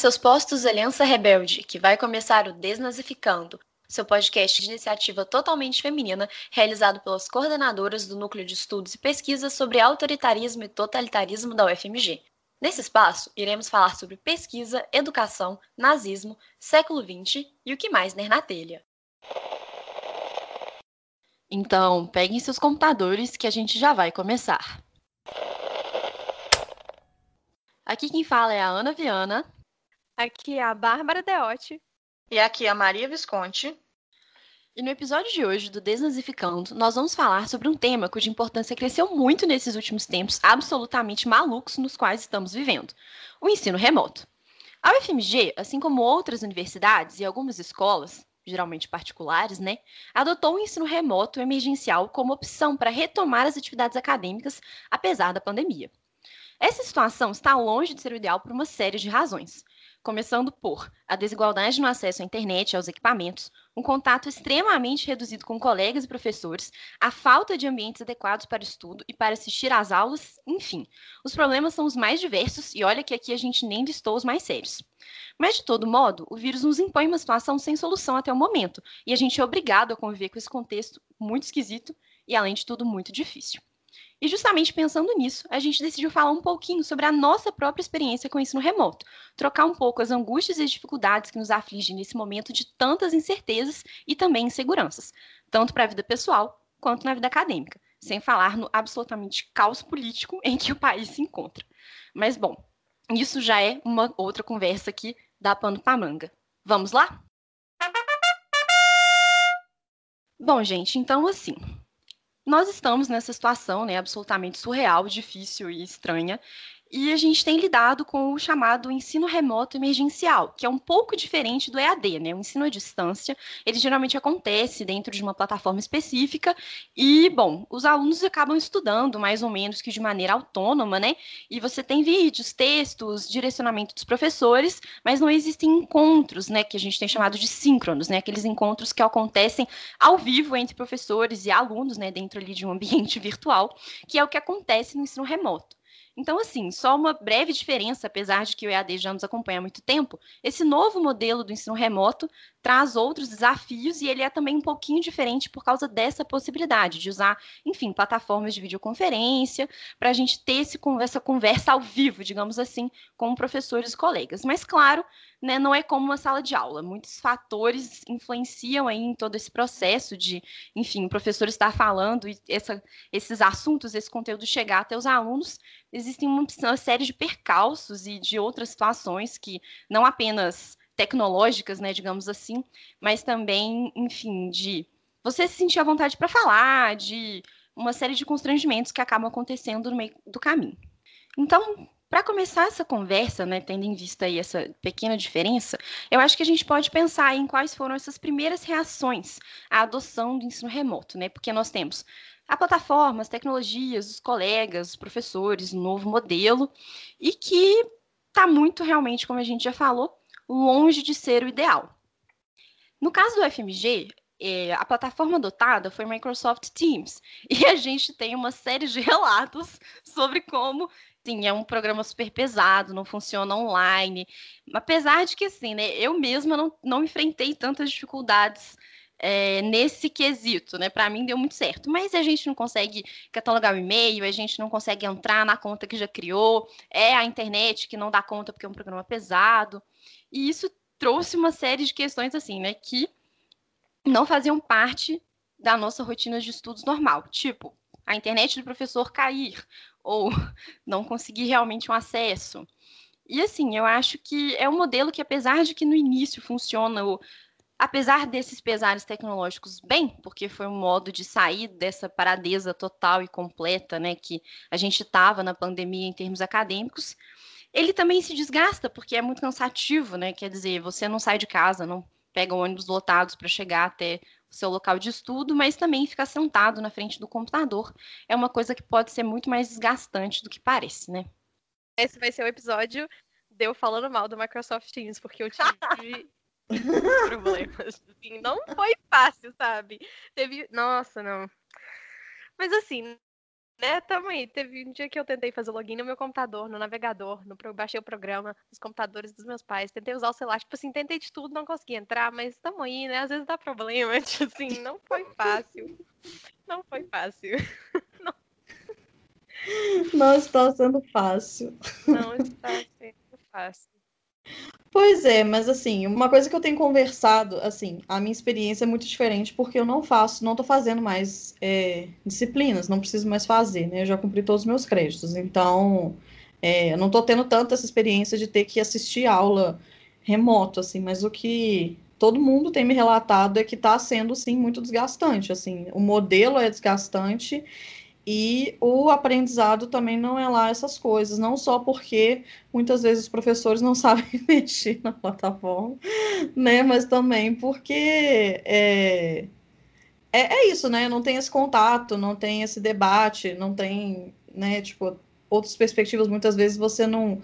seus postos, Aliança Rebelde, que vai começar o Desnazificando, seu podcast de iniciativa totalmente feminina, realizado pelas coordenadoras do Núcleo de Estudos e Pesquisas sobre Autoritarismo e Totalitarismo da UFMG. Nesse espaço, iremos falar sobre pesquisa, educação, nazismo, século XX e o que mais ner na telha. Então, peguem seus computadores que a gente já vai começar. Aqui quem fala é a Ana Viana. Aqui é a Bárbara Deotti. E aqui a Maria Visconti. E no episódio de hoje do Desnazificando, nós vamos falar sobre um tema cuja importância cresceu muito nesses últimos tempos absolutamente malucos nos quais estamos vivendo: o ensino remoto. A UFMG, assim como outras universidades e algumas escolas, geralmente particulares, né, adotou o ensino remoto emergencial como opção para retomar as atividades acadêmicas apesar da pandemia. Essa situação está longe de ser o ideal por uma série de razões começando por a desigualdade no acesso à internet e aos equipamentos, um contato extremamente reduzido com colegas e professores, a falta de ambientes adequados para estudo e para assistir às aulas, enfim. Os problemas são os mais diversos e olha que aqui a gente nem listou os mais sérios. Mas, de todo modo, o vírus nos impõe uma situação sem solução até o momento, e a gente é obrigado a conviver com esse contexto muito esquisito e, além de tudo, muito difícil. E justamente pensando nisso, a gente decidiu falar um pouquinho sobre a nossa própria experiência com o ensino remoto, trocar um pouco as angústias e as dificuldades que nos afligem nesse momento de tantas incertezas e também inseguranças, tanto para a vida pessoal quanto na vida acadêmica, sem falar no absolutamente caos político em que o país se encontra. Mas bom, isso já é uma outra conversa aqui da pano para manga. Vamos lá? Bom, gente, então assim, nós estamos nessa situação né, absolutamente surreal, difícil e estranha, e a gente tem lidado com o chamado ensino remoto emergencial, que é um pouco diferente do EAD, né? O ensino à distância, ele geralmente acontece dentro de uma plataforma específica e, bom, os alunos acabam estudando mais ou menos que de maneira autônoma, né? E você tem vídeos, textos, direcionamento dos professores, mas não existem encontros, né, que a gente tem chamado de síncronos, né? Aqueles encontros que acontecem ao vivo entre professores e alunos, né, dentro ali de um ambiente virtual, que é o que acontece no ensino remoto. Então, assim, só uma breve diferença, apesar de que o EAD já nos acompanha há muito tempo, esse novo modelo do ensino remoto traz outros desafios e ele é também um pouquinho diferente por causa dessa possibilidade de usar, enfim, plataformas de videoconferência para a gente ter esse, essa conversa ao vivo, digamos assim, com professores e colegas. Mas, claro, né, não é como uma sala de aula. Muitos fatores influenciam aí em todo esse processo de, enfim, o professor estar falando e essa, esses assuntos, esse conteúdo chegar até os alunos. Existem uma, uma série de percalços e de outras situações que não apenas tecnológicas, né, digamos assim, mas também, enfim, de você se sentir à vontade para falar, de uma série de constrangimentos que acabam acontecendo no meio do caminho. Então, para começar essa conversa, né, tendo em vista aí essa pequena diferença, eu acho que a gente pode pensar em quais foram essas primeiras reações à adoção do ensino remoto, né? Porque nós temos a plataforma, as tecnologias, os colegas, os professores, um novo modelo, e que está muito realmente, como a gente já falou, longe de ser o ideal. No caso do FMG, é, a plataforma adotada foi Microsoft Teams, e a gente tem uma série de relatos sobre como Sim, é um programa super pesado, não funciona online. Apesar de que, assim, né, eu mesma não, não enfrentei tantas dificuldades é, nesse quesito, né? Para mim deu muito certo. Mas a gente não consegue catalogar o e-mail, a gente não consegue entrar na conta que já criou, é a internet que não dá conta porque é um programa pesado. E isso trouxe uma série de questões assim, né, que não faziam parte da nossa rotina de estudos normal, tipo a internet do professor cair ou não conseguir realmente um acesso. E assim, eu acho que é um modelo que apesar de que no início funciona o apesar desses pesares tecnológicos bem, porque foi um modo de sair dessa paradeza total e completa, né, que a gente estava na pandemia em termos acadêmicos, ele também se desgasta, porque é muito cansativo, né? Quer dizer, você não sai de casa, não pega ônibus lotados para chegar até o seu local de estudo, mas também ficar sentado na frente do computador. É uma coisa que pode ser muito mais desgastante do que parece, né? Esse vai ser o episódio de eu falando mal do Microsoft Teams, porque eu tive problemas. Assim, não foi fácil, sabe? Teve. Nossa, não. Mas assim, né, também. Teve um dia que eu tentei fazer login no meu computador, no navegador, no, baixei o programa nos computadores dos meus pais, tentei usar o celular, tipo assim, tentei de tudo, não consegui entrar, mas tamo aí, né? Às vezes dá problema, tipo assim, não foi fácil. Não foi fácil. Não, não está sendo fácil. Não está sendo fácil. Pois é, mas assim, uma coisa que eu tenho conversado, assim, a minha experiência é muito diferente porque eu não faço, não tô fazendo mais é, disciplinas, não preciso mais fazer, né? Eu já cumpri todos os meus créditos, então é, eu não tô tendo tanta essa experiência de ter que assistir aula remoto, assim, mas o que todo mundo tem me relatado é que tá sendo, sim, muito desgastante, assim, o modelo é desgastante e o aprendizado também não é lá essas coisas, não só porque muitas vezes os professores não sabem mexer na plataforma, né? Mas também porque é, é, é, isso, né? Não tem esse contato, não tem esse debate, não tem, né? Tipo, outras perspectivas, muitas vezes você não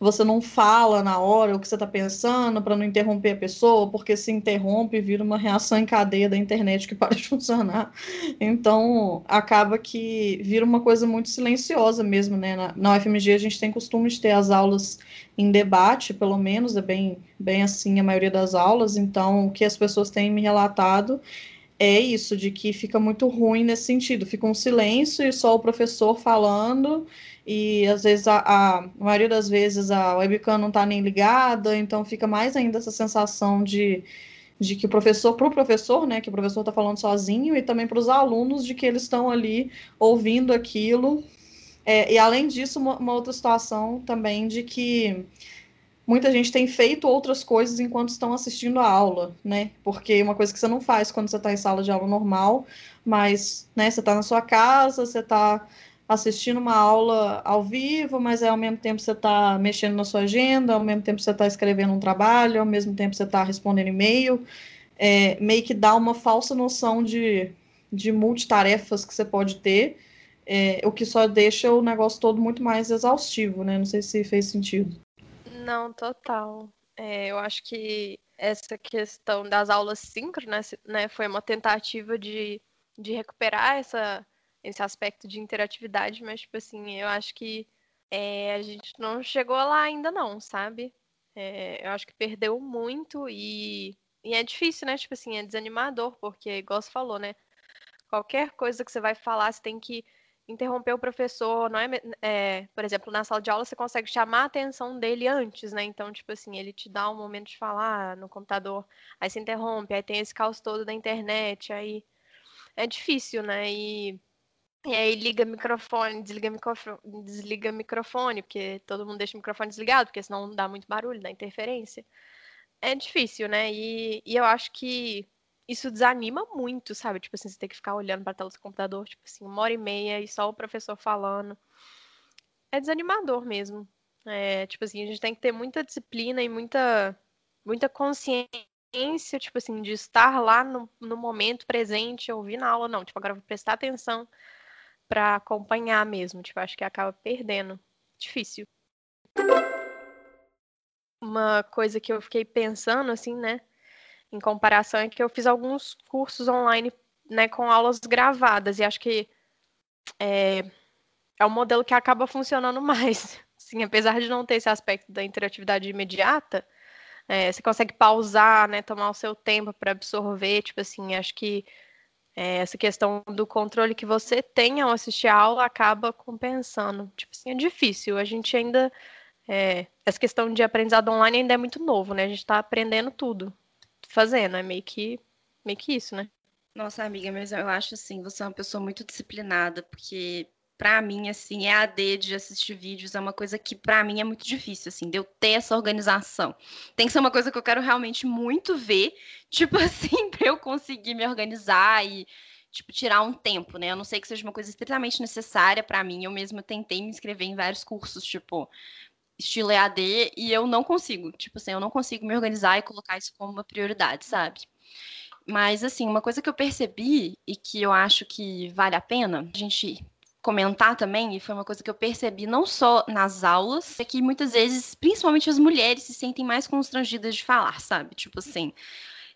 você não fala na hora o que você está pensando para não interromper a pessoa, porque se interrompe vira uma reação em cadeia da internet que para de funcionar. Então acaba que vira uma coisa muito silenciosa mesmo, né? Na, na UFMG a gente tem costume de ter as aulas em debate, pelo menos, é bem, bem assim a maioria das aulas, então o que as pessoas têm me relatado é isso, de que fica muito ruim nesse sentido, fica um silêncio e só o professor falando e às vezes a, a, maioria das vezes a webcam não está nem ligada, então fica mais ainda essa sensação de, de que o professor, para o professor, né, que o professor está falando sozinho, e também para os alunos de que eles estão ali ouvindo aquilo. É, e além disso, uma, uma outra situação também de que muita gente tem feito outras coisas enquanto estão assistindo a aula, né? Porque é uma coisa que você não faz quando você está em sala de aula normal, mas né, você está na sua casa, você está assistindo uma aula ao vivo, mas é, ao mesmo tempo você está mexendo na sua agenda, ao mesmo tempo você está escrevendo um trabalho, ao mesmo tempo você está respondendo e-mail, é, meio que dá uma falsa noção de, de multitarefas que você pode ter, é, o que só deixa o negócio todo muito mais exaustivo, né? Não sei se fez sentido. Não, total. É, eu acho que essa questão das aulas síncronas né, foi uma tentativa de, de recuperar essa esse aspecto de interatividade, mas, tipo assim, eu acho que é, a gente não chegou lá ainda não, sabe? É, eu acho que perdeu muito e, e é difícil, né? Tipo assim, é desanimador, porque, igual você falou, né? Qualquer coisa que você vai falar, você tem que interromper o professor, não é, é, por exemplo, na sala de aula você consegue chamar a atenção dele antes, né? Então, tipo assim, ele te dá um momento de falar no computador, aí se interrompe, aí tem esse caos todo da internet, aí é difícil, né? E e aí liga microfone, desliga microfone, desliga microfone, porque todo mundo deixa o microfone desligado, porque senão dá muito barulho, dá interferência. É difícil, né? E, e eu acho que isso desanima muito, sabe? Tipo assim, você tem que ficar olhando para a tela do computador, tipo assim, uma hora e meia e só o professor falando. É desanimador mesmo. É, tipo assim, a gente tem que ter muita disciplina e muita, muita consciência, tipo assim, de estar lá no, no momento presente, ouvir na aula, não. Tipo, agora eu vou prestar atenção para acompanhar mesmo. Tipo, acho que acaba perdendo. Difícil. Uma coisa que eu fiquei pensando, assim, né, em comparação, é que eu fiz alguns cursos online, né, com aulas gravadas, e acho que é, é um modelo que acaba funcionando mais. Assim, apesar de não ter esse aspecto da interatividade imediata, é, você consegue pausar, né, tomar o seu tempo para absorver, tipo assim, acho que é, essa questão do controle que você tem ao assistir a aula acaba compensando. Tipo assim, é difícil. A gente ainda. É, essa questão de aprendizado online ainda é muito novo, né? A gente está aprendendo tudo, fazendo. É meio que, meio que isso, né? Nossa, amiga, mas eu acho assim, você é uma pessoa muito disciplinada, porque para mim, assim, é AD de assistir vídeos é uma coisa que para mim é muito difícil, assim, de eu ter essa organização. Tem que ser uma coisa que eu quero realmente muito ver, tipo assim, para eu conseguir me organizar e tipo tirar um tempo, né? Eu não sei que seja uma coisa estritamente necessária para mim. Eu mesma tentei me inscrever em vários cursos, tipo estilo EAD e eu não consigo. Tipo assim, eu não consigo me organizar e colocar isso como uma prioridade, sabe? Mas, assim, uma coisa que eu percebi e que eu acho que vale a pena a gente comentar também, e foi uma coisa que eu percebi não só nas aulas, é que muitas vezes, principalmente as mulheres, se sentem mais constrangidas de falar, sabe? Tipo assim,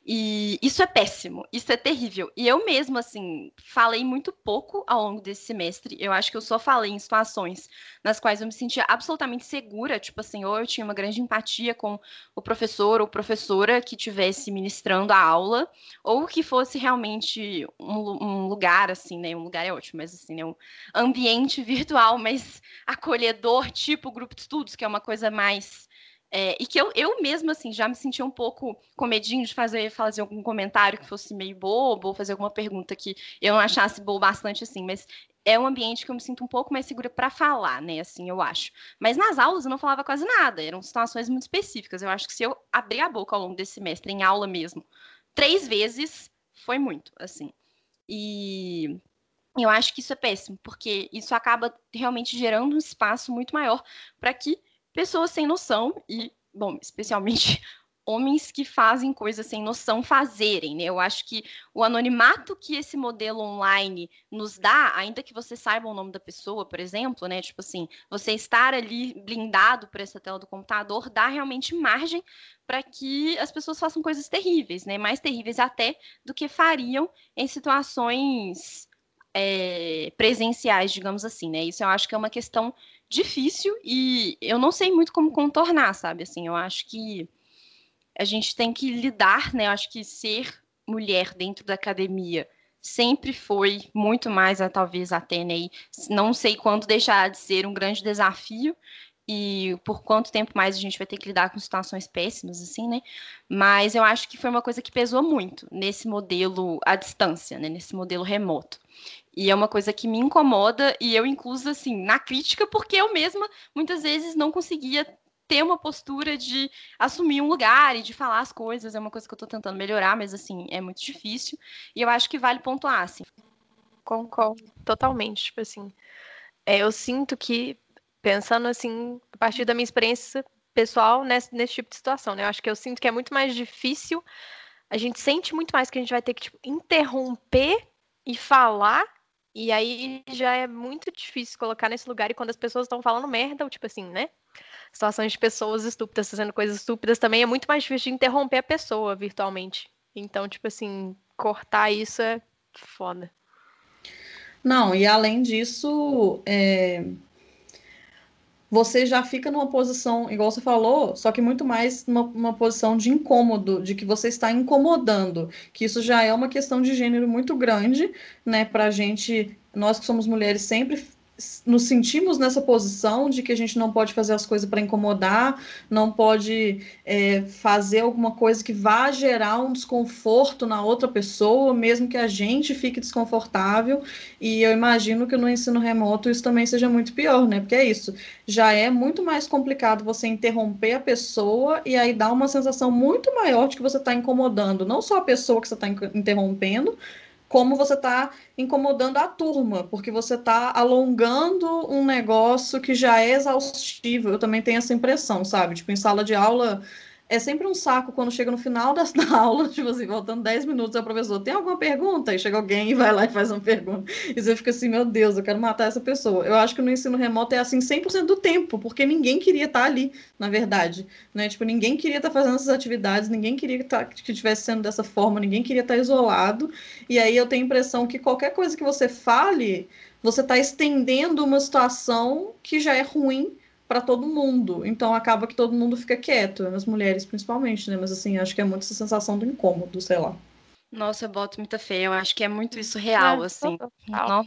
e isso é péssimo, isso é terrível. E eu mesma, assim, falei muito pouco ao longo desse semestre. Eu acho que eu só falei em situações nas quais eu me sentia absolutamente segura, tipo assim, ou eu tinha uma grande empatia com o professor ou professora que tivesse ministrando a aula, ou que fosse realmente um, um lugar, assim, né? Um lugar é ótimo, mas assim, né? Um ambiente virtual mais acolhedor, tipo grupo de estudos, que é uma coisa mais é, e que eu, eu mesma, assim, já me sentia um pouco com medinho de fazer, fazer algum comentário que fosse meio bobo, ou fazer alguma pergunta que eu não achasse boa bastante, assim, mas é um ambiente que eu me sinto um pouco mais segura para falar, né, assim, eu acho. Mas nas aulas eu não falava quase nada, eram situações muito específicas. Eu acho que se eu abrir a boca ao longo desse semestre, em aula mesmo, três vezes, foi muito, assim. E eu acho que isso é péssimo, porque isso acaba realmente gerando um espaço muito maior para que pessoas sem noção e, bom, especialmente homens que fazem coisas sem noção fazerem, né? Eu acho que o anonimato que esse modelo online nos dá, ainda que você saiba o nome da pessoa, por exemplo, né? Tipo assim, você estar ali blindado por essa tela do computador dá realmente margem para que as pessoas façam coisas terríveis, né? Mais terríveis até do que fariam em situações é, presenciais, digamos assim, né? Isso eu acho que é uma questão difícil e eu não sei muito como contornar, sabe? Assim, eu acho que a gente tem que lidar, né? Eu acho que ser mulher dentro da academia sempre foi muito mais, talvez até, né? Não sei quando deixar de ser um grande desafio e por quanto tempo mais a gente vai ter que lidar com situações péssimas, assim, né? Mas eu acho que foi uma coisa que pesou muito nesse modelo à distância, né? Nesse modelo remoto. E é uma coisa que me incomoda, e eu incluso, assim, na crítica, porque eu mesma, muitas vezes, não conseguia ter uma postura de assumir um lugar e de falar as coisas. É uma coisa que eu tô tentando melhorar, mas, assim, é muito difícil. E eu acho que vale pontuar, assim. Concordo, totalmente. Tipo assim, é, eu sinto que, pensando, assim, a partir da minha experiência pessoal nesse, nesse tipo de situação, né? Eu acho que eu sinto que é muito mais difícil, a gente sente muito mais que a gente vai ter que, tipo, interromper e falar e aí já é muito difícil colocar nesse lugar. E quando as pessoas estão falando merda, ou tipo assim, né? Situações de pessoas estúpidas fazendo coisas estúpidas também é muito mais difícil de interromper a pessoa virtualmente. Então, tipo assim, cortar isso é foda. Não, e além disso, é, você já fica numa posição, igual você falou, só que muito mais numa, posição de incômodo, de que você está incomodando, que isso já é uma questão de gênero muito grande, né, pra gente, nós que somos mulheres sempre nos sentimos nessa posição de que a gente não pode fazer as coisas para incomodar, não pode é, fazer alguma coisa que vá gerar um desconforto na outra pessoa, mesmo que a gente fique desconfortável. E eu imagino que no ensino remoto isso também seja muito pior, né? Porque é isso, já é muito mais complicado você interromper a pessoa e aí dá uma sensação muito maior de que você está incomodando não só a pessoa que você está interrompendo, como você está incomodando a turma, porque você está alongando um negócio que já é exaustivo. Eu também tenho essa impressão, sabe? Tipo, em sala de aula é sempre um saco quando chega no final da, da aula, tipo assim, voltando 10 minutos, é o professor, tem alguma pergunta? E chega alguém e vai lá e faz uma pergunta. E você fica assim, meu Deus, eu quero matar essa pessoa. Eu acho que no ensino remoto é assim 100% do tempo, porque ninguém queria estar ali, na verdade, né? Tipo, ninguém queria estar fazendo essas atividades, ninguém queria que, tá, que estivesse sendo dessa forma, ninguém queria estar isolado. E aí eu tenho a impressão que qualquer coisa que você fale, você está estendendo uma situação que já é ruim para todo mundo. Então acaba que todo mundo fica quieto, as mulheres principalmente, né? Mas assim, acho que é muito essa sensação do incômodo, sei lá. Nossa, eu boto muita fé. Eu acho que é muito isso real, é, assim. Real.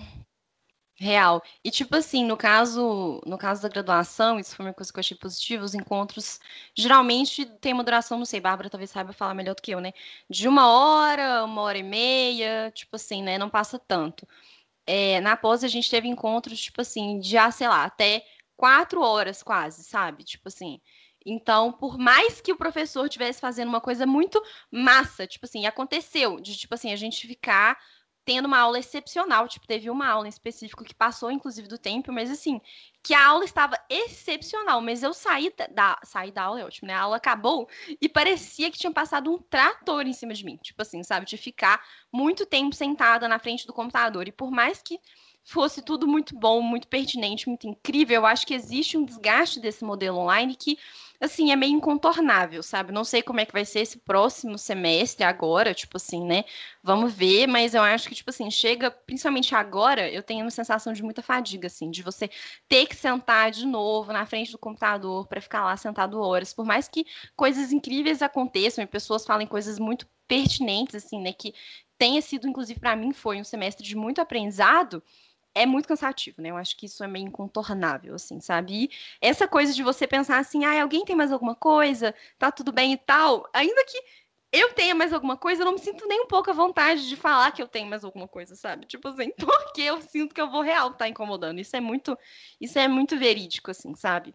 real. E tipo assim, no caso, no caso da graduação, isso foi uma coisa que eu achei positiva, os encontros geralmente tem uma duração, não sei, Bárbara talvez saiba falar melhor do que eu, né? De uma hora, uma hora e meia, tipo assim, né? Não passa tanto. É, na pós a gente teve encontros, tipo assim, de, ah, sei lá, até quatro horas quase, sabe? Tipo assim. Então, por mais que o professor estivesse fazendo uma coisa muito massa, tipo assim, aconteceu de, tipo assim, a gente ficar tendo uma aula excepcional. Tipo, teve uma aula em específico que passou, inclusive, do tempo, mas assim, que a aula estava excepcional. Mas eu saí da, saí da aula, é ótimo, né? A aula acabou e parecia que tinha passado um trator em cima de mim. Tipo assim, sabe? De ficar muito tempo sentada na frente do computador. E por mais que fosse tudo muito bom, muito pertinente, muito incrível, eu acho que existe um desgaste desse modelo online que, assim, é meio incontornável, sabe? Não sei como é que vai ser esse próximo semestre agora, tipo assim, né? Vamos ver, mas eu acho que, tipo assim, chega, principalmente agora, eu tenho uma sensação de muita fadiga, assim, de você ter que sentar de novo na frente do computador para ficar lá sentado horas, por mais que coisas incríveis aconteçam e pessoas falem coisas muito pertinentes, assim, né? Que tenha sido, inclusive, para mim, foi um semestre de muito aprendizado é muito cansativo, né? Eu acho que isso é meio incontornável, assim, sabe? E essa coisa de você pensar assim, ah, alguém tem mais alguma coisa? Tá tudo bem e tal. Ainda que eu tenha mais alguma coisa, eu não me sinto nem um pouco à vontade de falar que eu tenho mais alguma coisa, sabe? Tipo assim, porque eu sinto que eu vou real estar tá incomodando. Isso é muito, isso é muito verídico, assim, sabe?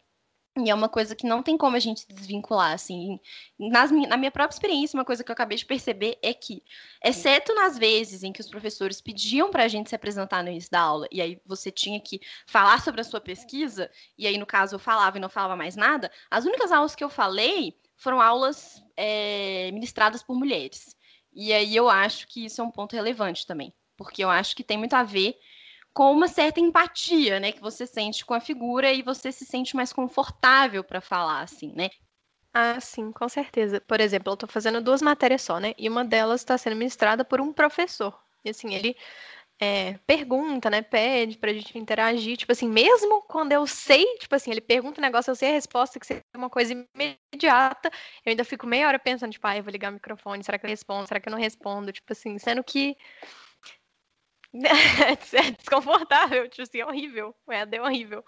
E é uma coisa que não tem como a gente desvincular, assim. Nas, na minha própria experiência, uma coisa que eu acabei de perceber é que, exceto nas vezes em que os professores pediam para a gente se apresentar no início da aula, e aí você tinha que falar sobre a sua pesquisa, e aí, no caso, eu falava e não falava mais nada, as únicas aulas que eu falei foram aulas é, ministradas por mulheres. E aí eu acho que isso é um ponto relevante também, porque eu acho que tem muito a ver com uma certa empatia, né, que você sente com a figura e você se sente mais confortável para falar, assim, né? Ah, sim, com certeza. Por exemplo, eu estou fazendo duas matérias só, né? E uma delas está sendo ministrada por um professor. E assim, ele é, pergunta, né? Pede pra gente interagir. Tipo assim, mesmo quando eu sei, tipo assim, ele pergunta um negócio, eu sei a resposta, que seria uma coisa imediata, eu ainda fico meia hora pensando, tipo, ah, eu vou ligar o microfone, será que eu respondo? Será que eu não respondo? Tipo assim, sendo que é desconfortável, tipo assim, é horrível. O EAD é horrível.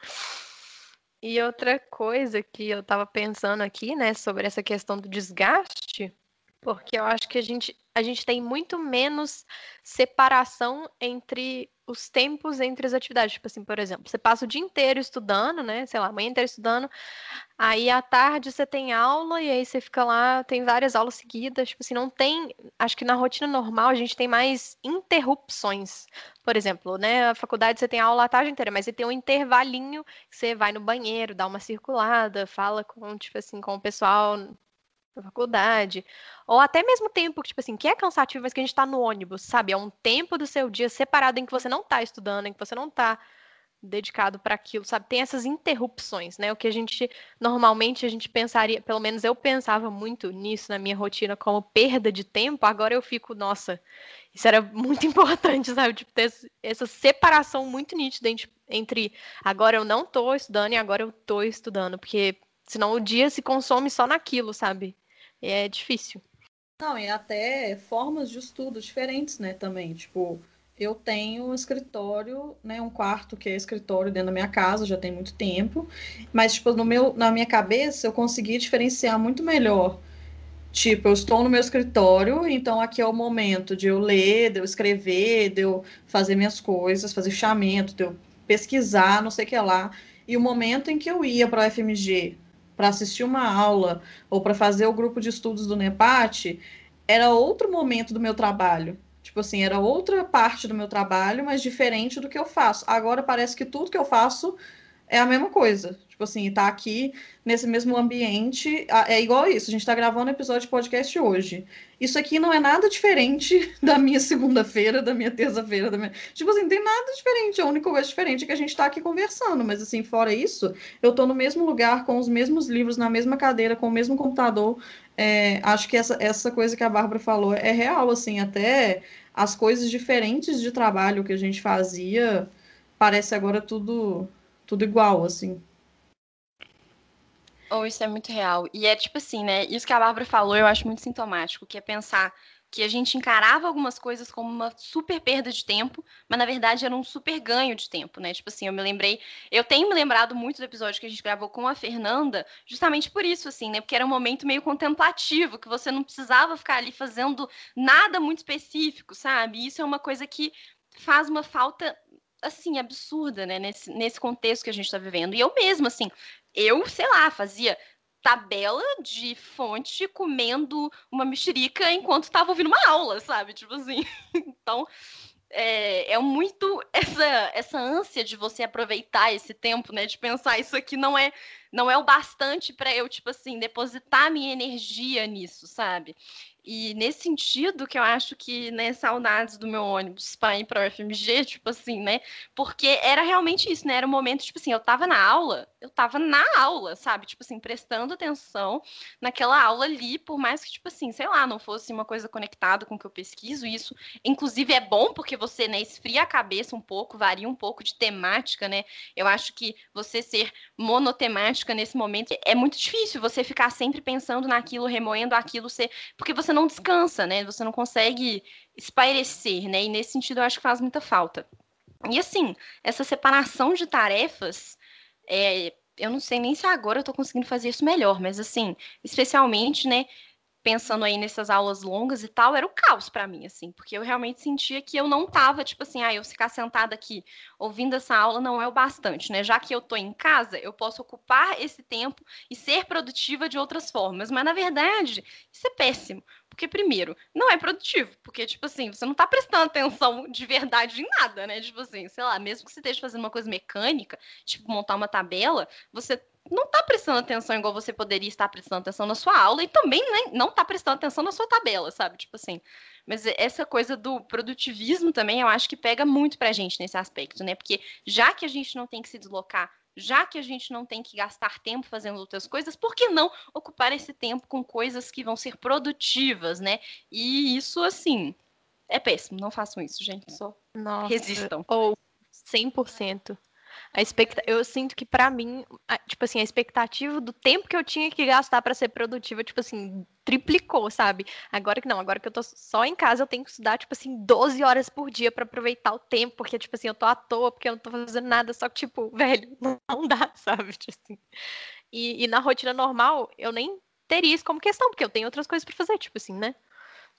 E outra coisa que eu tava pensando aqui, né, sobre essa questão do desgaste, porque eu acho que a gente, a gente tem muito menos separação entre os tempos entre as atividades. Tipo assim, por exemplo, você passa o dia inteiro estudando, né? Sei lá, a manhã inteira estudando, aí à tarde você tem aula e aí você fica lá, tem várias aulas seguidas. Tipo assim, não tem. Acho que na rotina normal a gente tem mais interrupções. Por exemplo, né? A faculdade você tem aula a tarde inteira, mas você tem um intervalinho que você vai no banheiro, dá uma circulada, fala com, tipo assim, com o pessoal da faculdade. Ou até mesmo tempo, tipo assim, que é cansativo, mas que a gente tá no ônibus, sabe? É um tempo do seu dia separado em que você não tá estudando, em que você não tá dedicado para aquilo, sabe? Tem essas interrupções, né? O que a gente normalmente a gente pensaria, pelo menos eu pensava muito nisso na minha rotina como perda de tempo, agora eu fico, nossa, isso era muito importante, sabe? Tipo, ter essa separação muito nítida entre agora eu não tô estudando e agora eu tô estudando, porque senão o dia se consome só naquilo, sabe? É difícil. Não, e até formas de estudo diferentes, né, também. Tipo, eu tenho um escritório, né, um quarto que é escritório dentro da minha casa, já tem muito tempo, mas, tipo, no meu, na minha cabeça eu consegui diferenciar muito melhor. Tipo, eu estou no meu escritório, então aqui é o momento de eu ler, de eu escrever, de eu fazer minhas coisas, fazer fichamento, de eu pesquisar, não sei o que lá. E o momento em que eu ia para o FMG para assistir uma aula ou para fazer o grupo de estudos do NEPAT, era outro momento do meu trabalho. Tipo assim, era outra parte do meu trabalho, mas diferente do que eu faço. Agora parece que tudo que eu faço é a mesma coisa. Tipo assim, tá aqui nesse mesmo ambiente. É igual isso. A gente tá gravando episódio de podcast hoje. Isso aqui não é nada diferente da minha segunda-feira, da minha terça-feira, da minha. Tipo assim, não tem nada diferente. A única coisa diferente é que a gente tá aqui conversando. Mas assim, fora isso, eu tô no mesmo lugar, com os mesmos livros, na mesma cadeira, com o mesmo computador. É, acho que essa, essa coisa que a Bárbara falou é real, assim, até as coisas diferentes de trabalho que a gente fazia, parece agora tudo tudo igual, assim. Ou oh, isso é muito real. E é tipo assim, né? Isso que a Bárbara falou, eu acho muito sintomático, que é pensar que a gente encarava algumas coisas como uma super perda de tempo, mas na verdade era um super ganho de tempo, né? Tipo assim, eu me lembrei, eu tenho me lembrado muito do episódio que a gente gravou com a Fernanda, justamente por isso, assim, né? Porque era um momento meio contemplativo, que você não precisava ficar ali fazendo nada muito específico, sabe? E isso é uma coisa que faz uma falta assim, absurda, né, nesse, nesse contexto que a gente está vivendo. E eu mesma, assim, eu, sei lá, fazia tabela de fonte comendo uma mexerica enquanto estava ouvindo uma aula, sabe? Tipo assim. Então, é, é muito essa, essa ânsia de você aproveitar esse tempo, né? De pensar isso aqui não é não é o bastante para eu, tipo assim, depositar minha energia nisso, sabe? E nesse sentido que eu acho que, né, saudades do meu ônibus para ir para o FMG, tipo assim, né? Porque era realmente isso, né? Era um momento, tipo assim, eu tava na aula, eu tava na aula, sabe? Tipo assim, prestando atenção naquela aula ali, por mais que, tipo assim, sei lá, não fosse uma coisa conectada com o que eu pesquiso, isso, inclusive, é bom porque você, né, esfria a cabeça um pouco, varia um pouco de temática, né? Eu acho que você ser monotemática nesse momento é muito difícil, você ficar sempre pensando naquilo, remoendo aquilo, ser... porque você não descansa, né? Você não consegue espairecer, né? E nesse sentido eu acho que faz muita falta. E assim, essa separação de tarefas, é, eu não sei nem se agora eu estou conseguindo fazer isso melhor, mas assim, especialmente, né? pensando aí nessas aulas longas e tal, era o caos para mim, assim, porque eu realmente sentia que eu não tava, tipo assim, ah, eu ficar sentada aqui ouvindo essa aula não é o bastante, né? Já que eu tô em casa, eu posso ocupar esse tempo e ser produtiva de outras formas, mas na verdade, isso é péssimo, porque primeiro, não é produtivo, porque tipo assim, você não tá prestando atenção de verdade em nada, né? Tipo assim, sei lá, mesmo que você esteja fazendo uma coisa mecânica, tipo montar uma tabela, você não está prestando atenção igual você poderia estar prestando atenção na sua aula e também né, não está prestando atenção na sua tabela, sabe? Tipo assim. Mas essa coisa do produtivismo também eu acho que pega muito pra gente nesse aspecto, né? Porque já que a gente não tem que se deslocar, já que a gente não tem que gastar tempo fazendo outras coisas, por que não ocupar esse tempo com coisas que vão ser produtivas, né? E isso, assim, é péssimo. Não façam isso, gente. Só Nossa, resistam. Ou 100%. A expect... Eu sinto que para mim, a, tipo assim, a expectativa do tempo que eu tinha que gastar para ser produtiva, tipo assim, triplicou, sabe? Agora que não, agora que eu tô só em casa, eu tenho que estudar, tipo assim, 12 horas por dia para aproveitar o tempo, porque, tipo assim, eu tô à toa, porque eu não tô fazendo nada, só que, tipo, velho, não dá, sabe? Tipo assim. E, e na rotina normal, eu nem teria isso como questão, porque eu tenho outras coisas para fazer, tipo assim, né?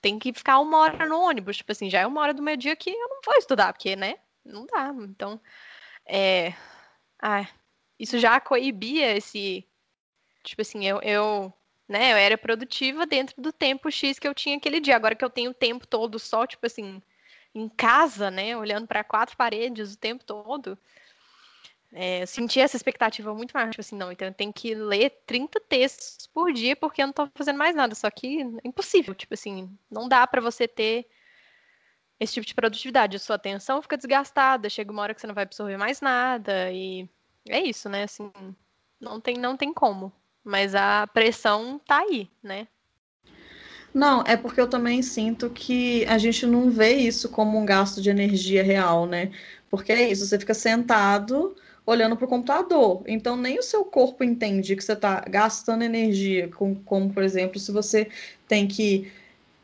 Tem que ficar uma hora no ônibus, tipo assim, já é uma hora do meu dia que eu não vou estudar, porque, né? Não dá. Então, é, ah, isso já coibia esse. Tipo assim, eu, eu, né, eu era produtiva dentro do tempo X que eu tinha aquele dia. Agora que eu tenho o tempo todo só, tipo assim, em casa, né, olhando para quatro paredes o tempo todo, é, eu senti essa expectativa muito mais. Tipo assim, não, então eu tenho que ler 30 textos por dia porque eu não tô fazendo mais nada. Só que é impossível. Tipo assim, não dá para você ter esse tipo de produtividade. A sua atenção fica desgastada, chega uma hora que você não vai absorver mais nada e é isso, né? Assim, não tem, não tem como. Mas a pressão tá aí, né? Não, é porque eu também sinto que a gente não vê isso como um gasto de energia real, né? Porque é isso, você fica sentado olhando para o computador. Então, nem o seu corpo entende que você está gastando energia, com, como, por exemplo, se você tem que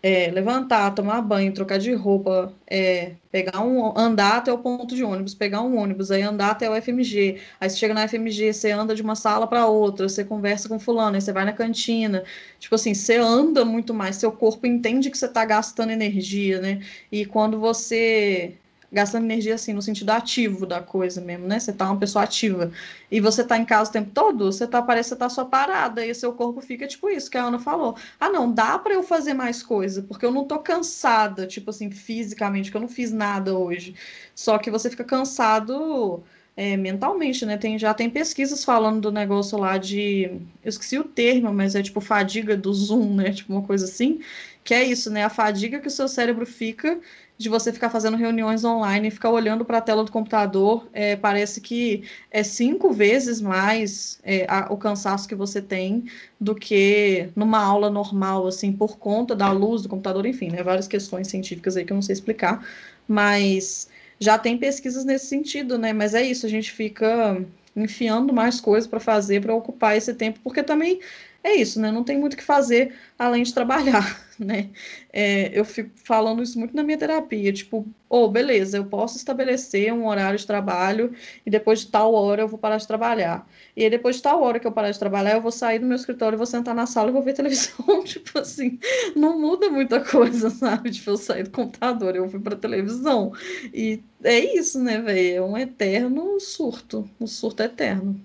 é, levantar, tomar banho, trocar de roupa, é, pegar um, andar até o ponto de ônibus, pegar um ônibus, aí andar até o FMG, aí você chega na FMG, você anda de uma sala para outra, você conversa com fulano, aí você vai na cantina, tipo assim, você anda muito mais, seu corpo entende que você está gastando energia, né? E quando você gastando energia assim, no sentido ativo da coisa mesmo, né? Você tá uma pessoa ativa e você tá em casa o tempo todo, você tá, parece que tá só parada e seu corpo fica tipo isso que a Ana falou. Ah, não, dá para eu fazer mais coisa, porque eu não tô cansada, tipo assim, fisicamente, que eu não fiz nada hoje. Só que você fica cansado é, mentalmente, né? Tem, já tem pesquisas falando do negócio lá de. Eu esqueci o termo, mas é tipo fadiga do Zoom, né? Tipo uma coisa assim. Que é isso, né? A fadiga que o seu cérebro fica de você ficar fazendo reuniões online e ficar olhando para a tela do computador, é, parece que é cinco vezes mais é, a, o cansaço que você tem do que numa aula normal, assim, por conta da luz do computador, enfim, né, várias questões científicas aí que eu não sei explicar, mas já tem pesquisas nesse sentido, né, mas é isso, a gente fica enfiando mais coisas para fazer, para ocupar esse tempo, porque também é isso, né? Não tem muito o que fazer além de trabalhar, né? É, eu fico falando isso muito na minha terapia, tipo, oh, beleza, eu posso estabelecer um horário de trabalho e depois de tal hora eu vou parar de trabalhar. E aí depois de tal hora que eu parar de trabalhar, eu vou sair do meu escritório, vou sentar na sala e vou ver televisão, tipo assim, não muda muita coisa, sabe? Tipo, eu sair do computador, eu fui pra televisão. E é isso, né, velho? É um eterno surto, um surto eterno.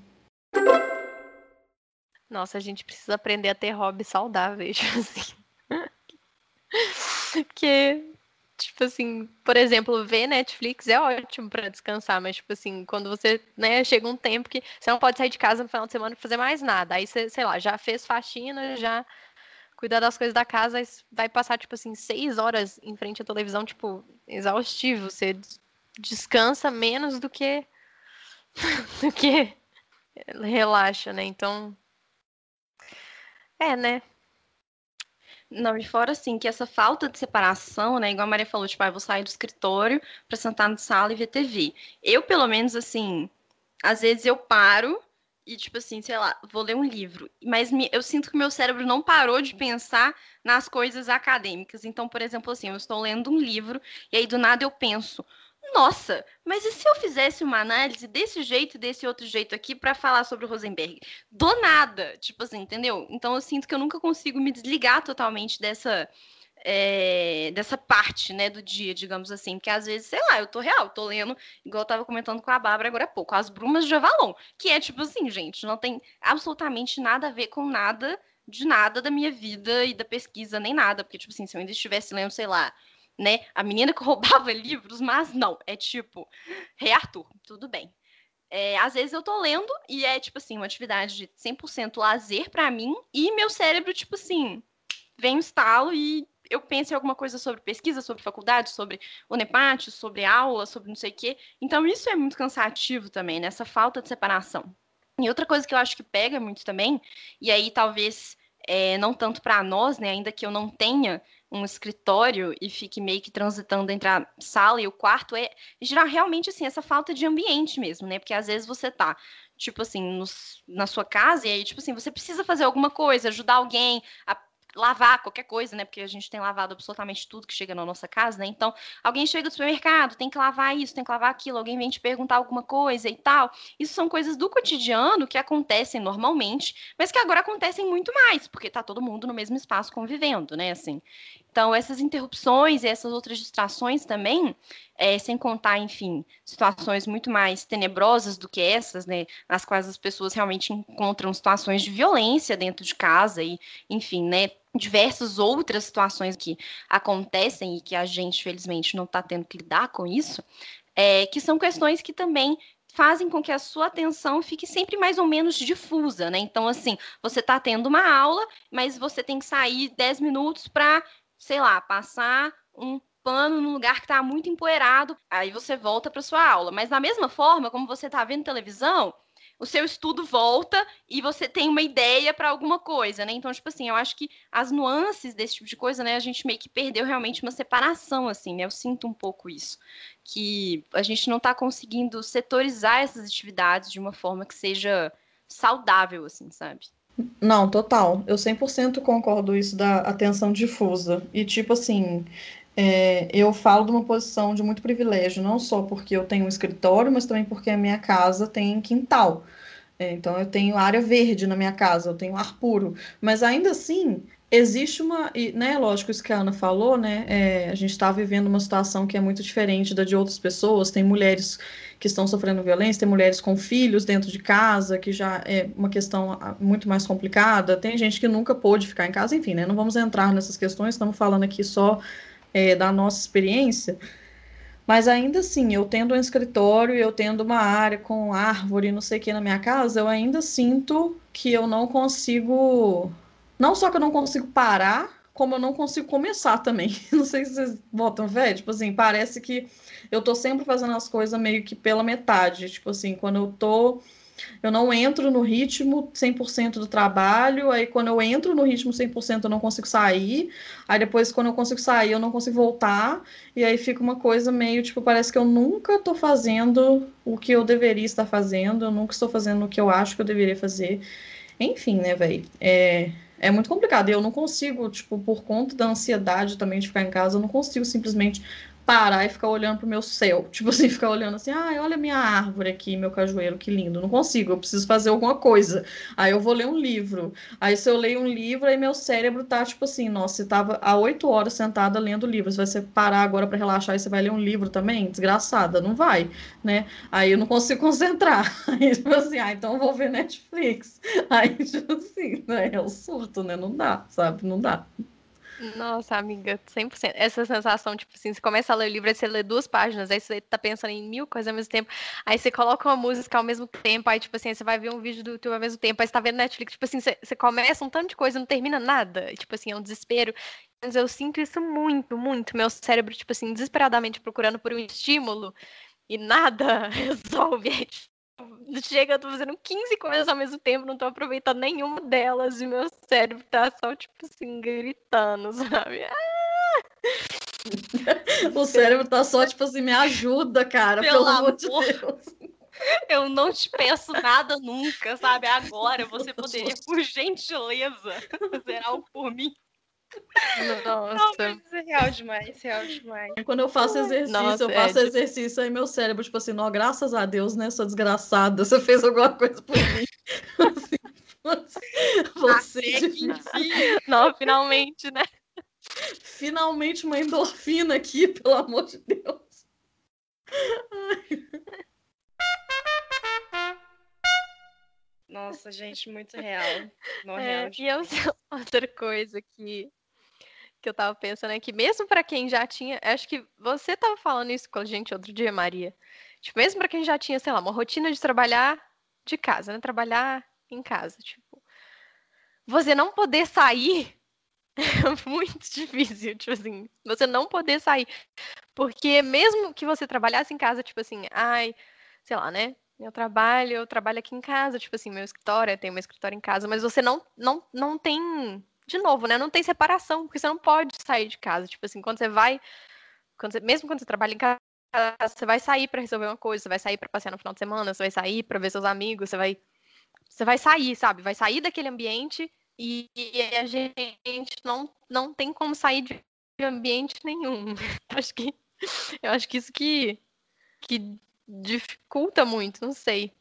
Nossa, a gente precisa aprender a ter hobby saudáveis, assim. Porque tipo assim, por exemplo, ver Netflix é ótimo para descansar, mas tipo assim, quando você, né, chega um tempo que você não pode sair de casa no final de semana e fazer mais nada. Aí você, sei lá, já fez faxina, já cuidar das coisas da casa, vai passar tipo assim seis horas em frente à televisão, tipo, exaustivo. Você descansa menos do que do que relaxa, né? Então, é, né? Não, e fora assim, que essa falta de separação, né? Igual a Maria falou, tipo, ah, vou sair do escritório para sentar na sala e ver TV. Eu, pelo menos, assim, às vezes eu paro e, tipo assim, sei lá, vou ler um livro. Mas me, eu sinto que meu cérebro não parou de pensar nas coisas acadêmicas. Então, por exemplo, assim, eu estou lendo um livro e aí do nada eu penso, nossa, mas e se eu fizesse uma análise desse jeito e desse outro jeito aqui para falar sobre o Rosenberg? Do nada, tipo assim, entendeu? Então eu sinto que eu nunca consigo me desligar totalmente dessa é, dessa parte, né, do dia, digamos assim, porque às vezes, sei lá, eu tô real, tô lendo, igual eu tava comentando com a Bárbara agora há pouco, As Brumas de Avalon, que é tipo assim, gente, não tem absolutamente nada a ver com nada de nada da minha vida e da pesquisa, nem nada, porque, tipo assim, se eu ainda estivesse lendo, sei lá, né? A menina que roubava livros, mas não, é tipo, Rei Arthur, tudo bem. É, às vezes eu tô lendo e é, tipo assim, uma atividade de 100% lazer para mim e meu cérebro, tipo assim, vem um estalo e eu penso em alguma coisa sobre pesquisa, sobre faculdade, sobre o NEPAT, sobre aula, sobre não sei o quê. Então isso é muito cansativo também, nessa né? falta de separação. E outra coisa que eu acho que pega muito também, e aí talvez é, não tanto para nós, né, ainda que eu não tenha um escritório e fique meio que transitando entre a sala e o quarto é gerar realmente assim essa falta de ambiente mesmo, né? Porque às vezes você tá tipo assim, nos, na sua casa, e aí, tipo assim, você precisa fazer alguma coisa, ajudar alguém a lavar qualquer coisa, né? Porque a gente tem lavado absolutamente tudo que chega na nossa casa, né? Então, alguém chega do supermercado, tem que lavar isso, tem que lavar aquilo, alguém vem te perguntar alguma coisa e tal. Isso são coisas do cotidiano que acontecem normalmente, mas que agora acontecem muito mais, porque tá todo mundo no mesmo espaço convivendo, né? Assim. Então, essas interrupções e essas outras distrações também, é, sem contar, enfim, situações muito mais tenebrosas do que essas, né, nas quais as pessoas realmente encontram situações de violência dentro de casa e, enfim, né, diversas outras situações que acontecem e que a gente, felizmente, não está tendo que lidar com isso, é, que são questões que também fazem com que a sua atenção fique sempre mais ou menos difusa, né? Então, assim, você está tendo uma aula, mas você tem que sair 10 minutos para sei lá, passar um pano num lugar que está muito empoeirado, aí você volta para sua aula. Mas da mesma forma, como você está vendo televisão, o seu estudo volta e você tem uma ideia para alguma coisa, né? Então, tipo assim, eu acho que as nuances desse tipo de coisa, né, a gente meio que perdeu realmente uma separação, assim, né? Eu sinto um pouco isso. Que a gente não está conseguindo setorizar essas atividades de uma forma que seja saudável, assim, sabe? Não, total. Eu 100% concordo isso da atenção difusa. E, tipo assim, é, eu falo de uma posição de muito privilégio, não só porque eu tenho um escritório, mas também porque a minha casa tem quintal. É, então, eu tenho área verde na minha casa, eu tenho ar puro. Mas ainda assim, existe uma, né, lógico, isso que a Ana falou, né, é, a gente está vivendo uma situação que é muito diferente da de outras pessoas, tem mulheres que estão sofrendo violência, tem mulheres com filhos dentro de casa, que já é uma questão ah, muito mais complicada, tem gente que nunca pôde ficar em casa, enfim, né, não vamos entrar nessas questões, estamos falando aqui só é, da nossa experiência, mas ainda assim, eu tendo um escritório, eu tendo uma área com árvore, não sei o que na minha casa, eu ainda sinto que eu não consigo não só que eu não consigo parar, como eu não consigo começar também. Não sei se vocês botam fé, tipo assim, parece que eu tô sempre fazendo as coisas meio que pela metade. Tipo assim, quando eu tô. Eu não entro no ritmo 100% do trabalho, aí quando eu entro no ritmo 100% eu não consigo sair, aí depois quando eu consigo sair eu não consigo voltar, e aí fica uma coisa meio, tipo, parece que eu nunca tô fazendo o que eu deveria estar fazendo, eu nunca estou fazendo o que eu acho que eu deveria fazer. Enfim, né, velho? É, é muito complicado. E eu não consigo, tipo, por conta da ansiedade também de ficar em casa, eu não consigo simplesmente parar e ficar olhando pro meu céu. Tipo assim, ficar olhando assim, ai, olha minha árvore aqui, meu cajueiro, que lindo. Não consigo, eu preciso fazer alguma coisa. Aí eu vou ler um livro. Aí se eu leio um livro, aí meu cérebro tá tipo assim, nossa, você tava há oito horas sentada lendo livros, vai você parar agora para relaxar e você vai ler um livro também? Desgraçada, não vai, né? Aí eu não consigo concentrar. Aí, tipo assim, ah, então eu vou ver Netflix. Aí, tipo assim, né? É o surto, né? Não dá, sabe? Não dá. Nossa, amiga, 100%. Essa sensação, tipo assim, você começa a ler o livro, aí você lê duas páginas, aí você tá pensando em mil coisas ao mesmo tempo, aí você coloca uma música ao mesmo tempo, aí, tipo assim, você vai ver um vídeo do YouTube ao mesmo tempo, aí você tá vendo Netflix, tipo assim, você, você começa um tanto de coisa não termina nada. Tipo assim, é um desespero. Mas eu sinto isso muito, muito. Meu cérebro, tipo assim, desesperadamente procurando por um estímulo e nada resolve. Tipo, chega, eu tô fazendo 15 coisas ao mesmo tempo, não tô aproveitando nenhuma delas e meu cérebro tá só, tipo assim, gritando, sabe? Ah! o cérebro tá só, tipo assim, me ajuda, cara, pelo, pelo amor de Deus. Eu não te peço nada nunca, sabe? Agora você poderia, por gentileza, fazer algo por mim. Nossa. Não, é real demais, real demais. Quando eu faço exercício, Nossa, eu faço é, exercício aí meu cérebro, tipo assim, não, graças a Deus, né, sua desgraçada, você fez alguma coisa por mim. assim, você, você Não, finalmente, né? Finalmente uma endorfina aqui, pelo amor de Deus. Ai. Nossa, gente, muito real. Não, é, real e eu, outra coisa que que eu tava pensando é que mesmo para quem já tinha, acho que você tava falando isso com a gente outro dia, Maria. Tipo, mesmo para quem já tinha, sei lá, uma rotina de trabalhar de casa, né? Trabalhar em casa, tipo, você não poder sair é muito difícil, tipo assim, você não poder sair. Porque mesmo que você trabalhasse em casa, tipo assim, ai, sei lá, né? Eu trabalho, eu trabalho aqui em casa, tipo assim, meu escritório, eu tenho meu escritório em casa, mas você não não não tem de novo, né? Não tem separação, porque você não pode sair de casa. Tipo assim, quando você vai. Quando você, mesmo quando você trabalha em casa, você vai sair para resolver uma coisa, você vai sair para passear no final de semana, você vai sair para ver seus amigos, você vai. Você vai sair, sabe? Vai sair daquele ambiente e, e a gente não, não tem como sair de ambiente nenhum. acho que, eu acho que isso que, que dificulta muito, não sei.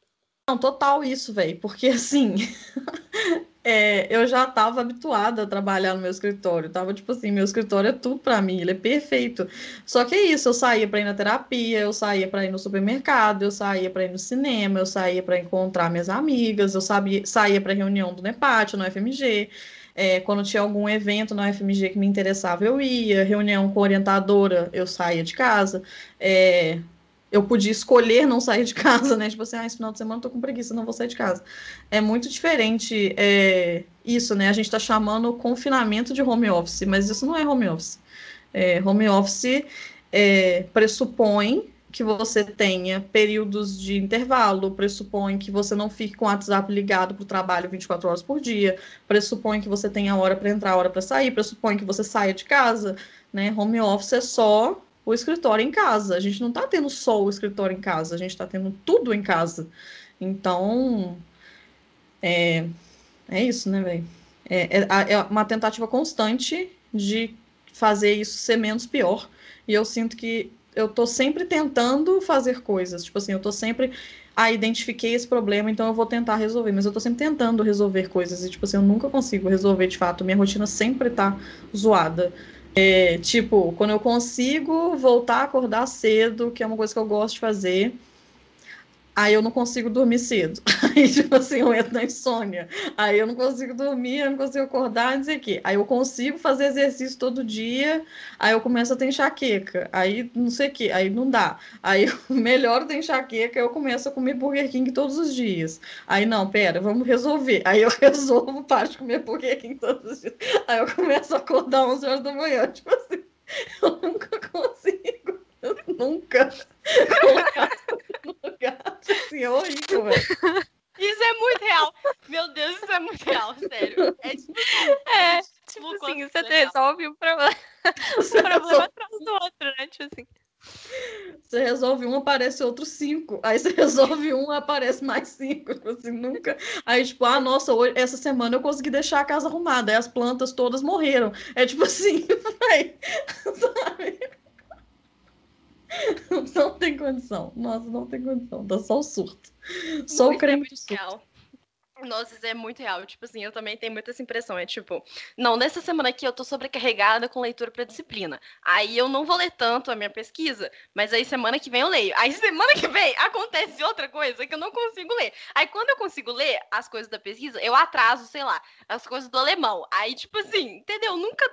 Não, total isso, velho. Porque assim, é, eu já estava habituada a trabalhar no meu escritório. Tava tipo assim, meu escritório é tudo para mim, ele é perfeito. Só que é isso, eu saía para ir na terapia, eu saía para ir no supermercado, eu saía para ir no cinema, eu saía para encontrar minhas amigas, eu sabia, saía para reunião do NEPAT, no FMG. É, quando tinha algum evento na UFMG que me interessava, eu ia. Reunião com orientadora, eu saía de casa. É, eu podia escolher não sair de casa, né? Tipo assim, ah, esse final de semana eu tô com preguiça, não vou sair de casa. É muito diferente é, isso, né? A gente tá chamando confinamento de home office, mas isso não é home office. É, home office é, pressupõe que você tenha períodos de intervalo, pressupõe que você não fique com o WhatsApp ligado para o trabalho 24 horas por dia, pressupõe que você tenha hora para entrar, hora para sair, pressupõe que você saia de casa, né? Home office é só o escritório em casa. A gente não está tendo só o escritório em casa, a gente está tendo tudo em casa. Então, é, é isso, né, velho? É, é, é, uma tentativa constante de fazer isso ser menos pior. E eu sinto que eu tô sempre tentando fazer coisas. Tipo assim, eu tô sempre. Ah, identifiquei esse problema, então eu vou tentar resolver. Mas eu tô sempre tentando resolver coisas. E, tipo assim, eu nunca consigo resolver de fato. Minha rotina sempre tá zoada. É, tipo, quando eu consigo voltar a acordar cedo, que é uma coisa que eu gosto de fazer, aí eu não consigo dormir cedo. Aí, tipo assim, eu entro na insônia. Aí eu não consigo dormir, eu não consigo acordar, não sei o quê. Aí eu consigo fazer exercício todo dia, aí eu começo a ter enxaqueca. Aí não sei o quê, aí não dá. Aí eu melhoro da enxaqueca, eu começo a comer Burger King todos os dias. Aí não, pera, vamos resolver. Aí eu resolvo, paro de comer Burger King todos os dias. Aí eu começo a acordar 11 horas da manhã. Tipo assim, eu nunca consigo. Eu nunca colocar no lugar. Assim, é horrível, velho. Isso é muito real. Meu Deus, isso é muito real, sério. É tipo, é, tipo assim, você resolve um problema, um problema atrás do outro, né? Tipo assim. Você resolve um, aparece outro cinco. Aí você resolve um, aparece mais cinco. Tipo assim, nunca. Aí, tipo, ah, nossa, hoje, essa semana eu consegui deixar a casa arrumada. Aí as plantas todas morreram. É tipo assim. Sabe? Não tem condição. Nossa, não tem condição. Dá só o surto. Só Muito o creme de surto. Nossa, isso é muito real. Tipo assim, eu também tenho muita essa impressão. É tipo, não, nessa semana aqui eu tô sobrecarregada com leitura pra disciplina. Aí eu não vou ler tanto a minha pesquisa, mas aí semana que vem eu leio. Aí semana que vem acontece outra coisa que eu não consigo ler. Aí quando eu consigo ler as coisas da pesquisa, eu atraso, sei lá, as coisas do alemão. Aí, tipo assim, entendeu? Nunca.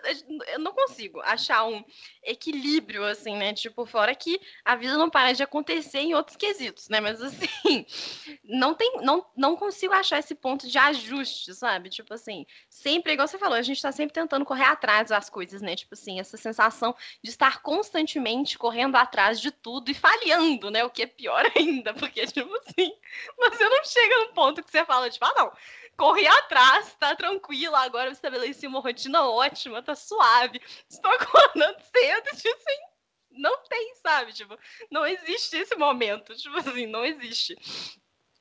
Eu não consigo achar um equilíbrio, assim, né? Tipo, fora que a vida não para de acontecer em outros quesitos, né? Mas assim, não tem. Não, não consigo achar esse ponto de ajuste, sabe? Tipo assim, sempre, igual você falou, a gente tá sempre tentando correr atrás das coisas, né? Tipo assim, essa sensação de estar constantemente correndo atrás de tudo e falhando, né? O que é pior ainda, porque, tipo assim, você não chega no ponto que você fala, tipo, ah, não, corri atrás, tá tranquila, agora eu estabeleci uma rotina ótima, tá suave, estou acordando cedo, tipo assim, não tem, sabe? Tipo, não existe esse momento, tipo assim, não existe.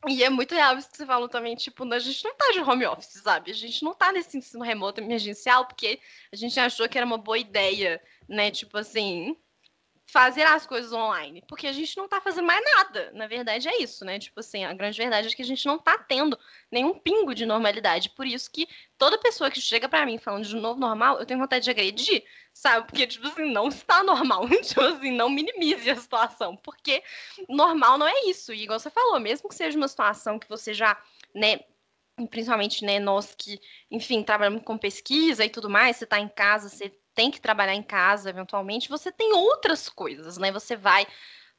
E é muito real isso que você falou também, tipo, a gente não tá de home office, sabe? A gente não tá nesse ensino remoto emergencial porque a gente achou que era uma boa ideia, né? Tipo assim, fazer as coisas online, porque a gente não tá fazendo mais nada. Na verdade é isso, né? Tipo assim, a grande verdade é que a gente não tá tendo nenhum pingo de normalidade. Por isso que toda pessoa que chega para mim falando de novo normal, eu tenho vontade de agredir, sabe? Porque tipo assim, não está normal. tipo assim, não minimize a situação, porque normal não é isso. E igual você falou, mesmo que seja uma situação que você já, né, principalmente, né, nós que, enfim, trabalhamos com pesquisa e tudo mais, você está em casa, você tem que trabalhar em casa eventualmente, você tem outras coisas, né? Você vai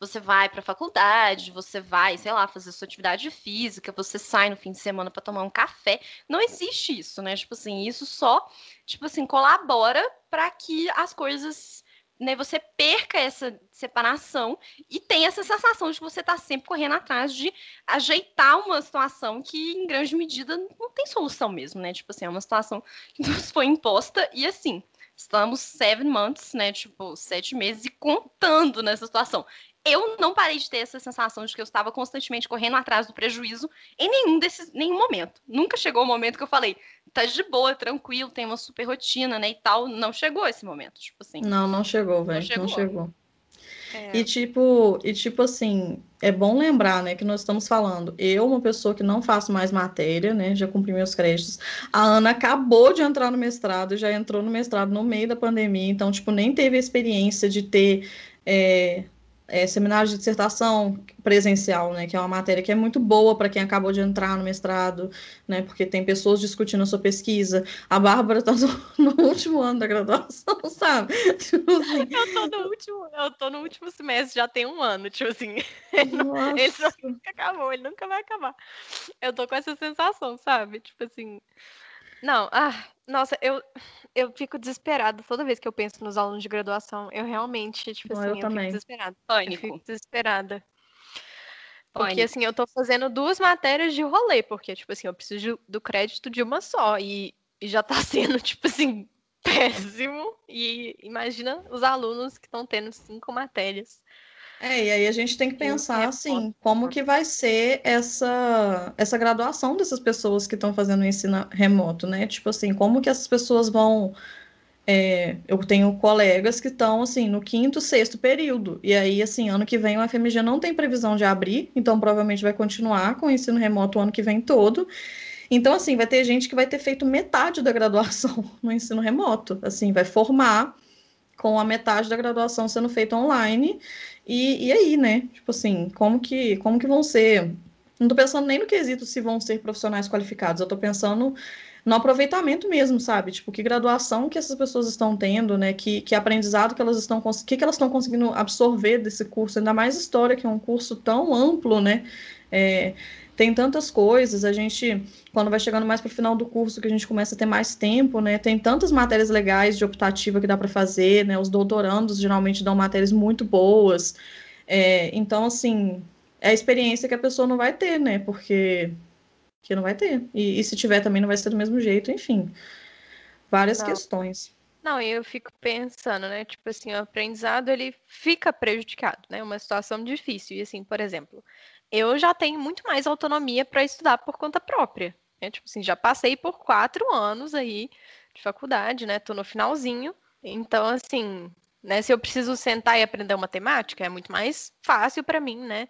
você vai para a faculdade, você vai, sei lá, fazer sua atividade física, você sai no fim de semana para tomar um café. Não existe isso, né? Tipo assim, isso só, tipo assim, colabora para que as coisas, né, você perca essa separação e tenha essa sensação de que você está sempre correndo atrás de ajeitar uma situação que, em grande medida, não tem solução mesmo, né? Tipo assim, é uma situação que nos foi imposta e assim, Estamos seven months, né? Tipo, sete meses e contando nessa situação. Eu não parei de ter essa sensação de que eu estava constantemente correndo atrás do prejuízo em nenhum desses, nenhum momento. Nunca chegou o momento que eu falei, tá de boa, tranquilo, tem uma super rotina, né? E tal. Não chegou esse momento, tipo assim. Não, não chegou, velho. Não chegou. Não chegou. É. E tipo, e tipo assim, é bom lembrar, né, que nós estamos falando. Eu, uma pessoa que não faço mais matéria, né, já cumpri meus créditos. A Ana acabou de entrar no mestrado, já entrou no mestrado no meio da pandemia, então tipo nem teve a experiência de ter é, é, seminário de dissertação presencial, né, que é uma matéria que é muito boa para quem acabou de entrar no mestrado, né, porque tem pessoas discutindo a sua pesquisa. A Bárbara está no, no, último ano da graduação, sabe? Tipo assim. Eu tô no último, eu tô no último semestre, já tem um ano, tipo assim. Ele, não, ele nunca acabou, ele nunca vai acabar. Eu tô com essa sensação, sabe? Tipo assim, não, ah, nossa, eu, eu fico desesperada toda vez que eu penso nos alunos de graduação. Eu realmente, tipo assim, eu, eu também. fico desesperada. Pânico. Eu fico desesperada. Porque, Pânico. assim, eu tô fazendo duas matérias de rolê, porque, tipo assim, eu preciso do crédito de uma só. E, e já tá sendo, tipo assim, péssimo. E imagina os alunos que estão tendo cinco matérias. É, e aí a gente tem que pensar assim, como que vai ser essa, essa graduação dessas pessoas que estão fazendo o ensino remoto, né? Tipo assim, como que essas pessoas vão. É, eu tenho colegas que estão assim no quinto, sexto período. E aí, assim, ano que vem o FMG não tem previsão de abrir, então provavelmente vai continuar com o ensino remoto o ano que vem todo. Então, assim, vai ter gente que vai ter feito metade da graduação no ensino remoto. Assim, vai formar com a metade da graduação sendo feita online. E, e aí, né? Tipo assim, como que, como que vão ser? Não tô pensando nem no quesito se vão ser profissionais qualificados, eu tô pensando no aproveitamento mesmo, sabe? Tipo, que graduação que essas pessoas estão tendo, né? Que, que aprendizado que elas estão que, que elas estão conseguindo absorver desse curso, ainda mais história, que é um curso tão amplo, né? É, tem tantas coisas, a gente, quando vai chegando mais para o final do curso, que a gente começa a ter mais tempo, né? Tem tantas matérias legais de optativa que dá para fazer, né? Os doutorandos geralmente dão matérias muito boas. É, então, assim, é a experiência que a pessoa não vai ter, né? Porque que não vai ter. E, e se tiver também não vai ser do mesmo jeito, enfim. Várias não. questões. Não, eu fico pensando, né? Tipo assim, o aprendizado ele fica prejudicado, né? Uma situação difícil. E assim, por exemplo, eu já tenho muito mais autonomia para estudar por conta própria. Né? Tipo assim, já passei por quatro anos aí de faculdade, né? Tô no finalzinho. Então, assim, né? Se eu preciso sentar e aprender uma temática, é muito mais fácil para mim, né?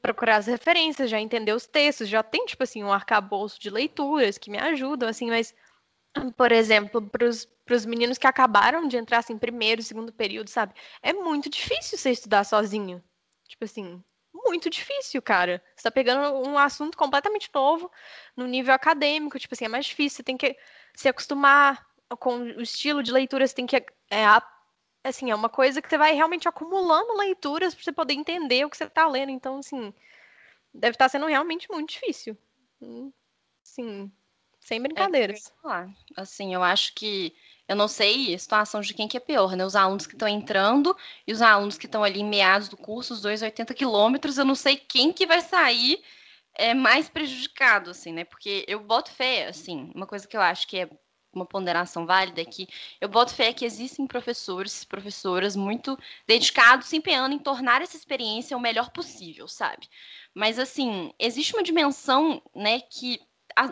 Procurar as referências, já entender os textos, já tem, tipo assim, um arcabouço de leituras que me ajudam, assim, mas, por exemplo, para os meninos que acabaram de entrar, assim, primeiro, segundo período, sabe? É muito difícil você estudar sozinho. Tipo assim, muito difícil, cara. Você tá pegando um assunto completamente novo no nível acadêmico, tipo assim, é mais difícil, você tem que se acostumar com o estilo de leitura, você tem que é, assim, é uma coisa que você vai realmente acumulando leituras para você poder entender o que você está lendo. Então, assim, deve estar tá sendo realmente muito difícil. Sim, sem é, brincadeiras. É, assim, eu acho que eu não sei a situação de quem que é pior, né? Os alunos que estão entrando e os alunos que estão ali em meados do curso, os dois 80 quilômetros, eu não sei quem que vai sair é mais prejudicado, assim, né? Porque eu boto fé, assim, uma coisa que eu acho que é uma ponderação válida é que eu boto fé que existem professores, professoras muito dedicados, se empenhando em tornar essa experiência o melhor possível, sabe? Mas assim, existe uma dimensão, né, que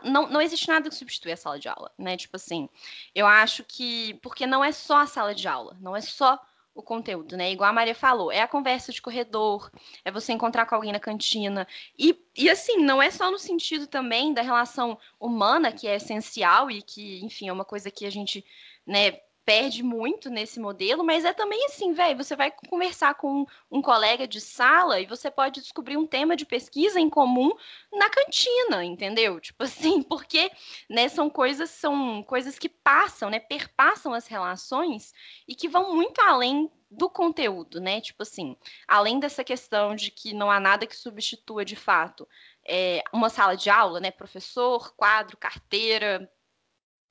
não, não existe nada que substitui a sala de aula, né? Tipo assim, eu acho que porque não é só a sala de aula, não é só o conteúdo, né? Igual a Maria falou, é a conversa de corredor, é você encontrar com alguém na cantina. E, e assim, não é só no sentido também da relação humana, que é essencial e que, enfim, é uma coisa que a gente, né, perde muito nesse modelo, mas é também assim, velho, você vai conversar com um colega de sala e você pode descobrir um tema de pesquisa em comum na cantina, entendeu? Tipo assim, porque, né, são coisas são coisas que passam, né, perpassam as relações e que vão muito além do conteúdo, né? Tipo assim, além dessa questão de que não há nada que substitua de fato é, uma sala de aula, né? Professor, quadro, carteira,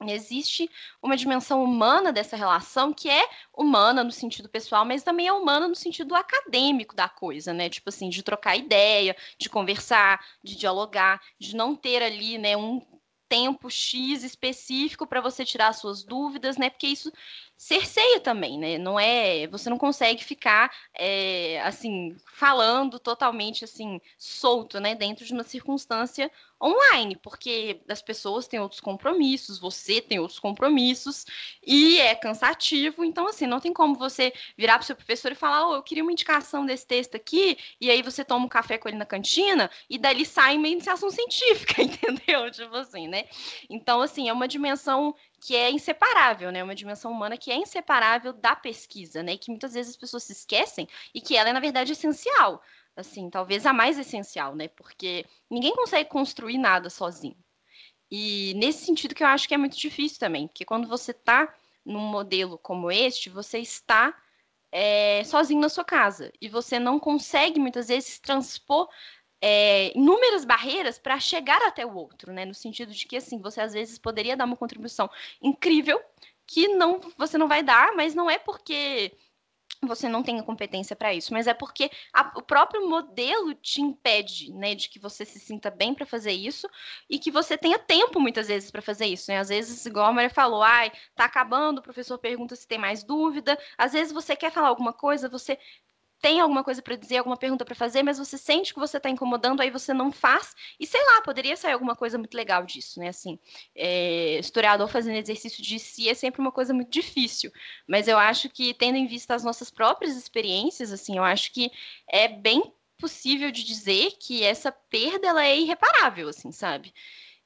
existe uma dimensão humana dessa relação que é humana no sentido pessoal, mas também é humana no sentido acadêmico da coisa, né? Tipo assim, de trocar ideia, de conversar, de dialogar, de não ter ali, né, um tempo X específico para você tirar suas dúvidas, né? Porque isso cerceia também, né? Não é, você não consegue ficar é, assim falando totalmente assim solto, né? Dentro de uma circunstância online, porque as pessoas têm outros compromissos, você tem outros compromissos e é cansativo. Então assim, não tem como você virar para o seu professor e falar, oh, eu queria uma indicação desse texto aqui, e aí você toma um café com ele na cantina e dali sai uma iniciação científica, entendeu? Tipo assim, né? Então assim, é uma dimensão que é inseparável, né? Uma dimensão humana que é inseparável da pesquisa, né? E que muitas vezes as pessoas se esquecem e que ela é, na verdade, essencial. Assim, talvez a mais essencial, né? Porque ninguém consegue construir nada sozinho. E nesse sentido que eu acho que é muito difícil também, porque quando você está num modelo como este, você está é, sozinho na sua casa e você não consegue muitas vezes transpor é, inúmeras barreiras para chegar até o outro, né? No sentido de que assim, você às vezes poderia dar uma contribuição incrível que não você não vai dar, mas não é porque você não tem a competência para isso, mas é porque a, o próprio modelo te impede, né, de que você se sinta bem para fazer isso e que você tenha tempo muitas vezes para fazer isso, né? Às vezes, igual a Maria falou, ai, tá acabando, o professor pergunta se tem mais dúvida. Às vezes você quer falar alguma coisa, você tem alguma coisa para dizer, alguma pergunta para fazer, mas você sente que você está incomodando, aí você não faz. E sei lá, poderia sair alguma coisa muito legal disso, né? Assim, é, historiador fazendo exercício de si é sempre uma coisa muito difícil. Mas eu acho que, tendo em vista as nossas próprias experiências, assim, eu acho que é bem possível de dizer que essa perda ela é irreparável, assim, sabe?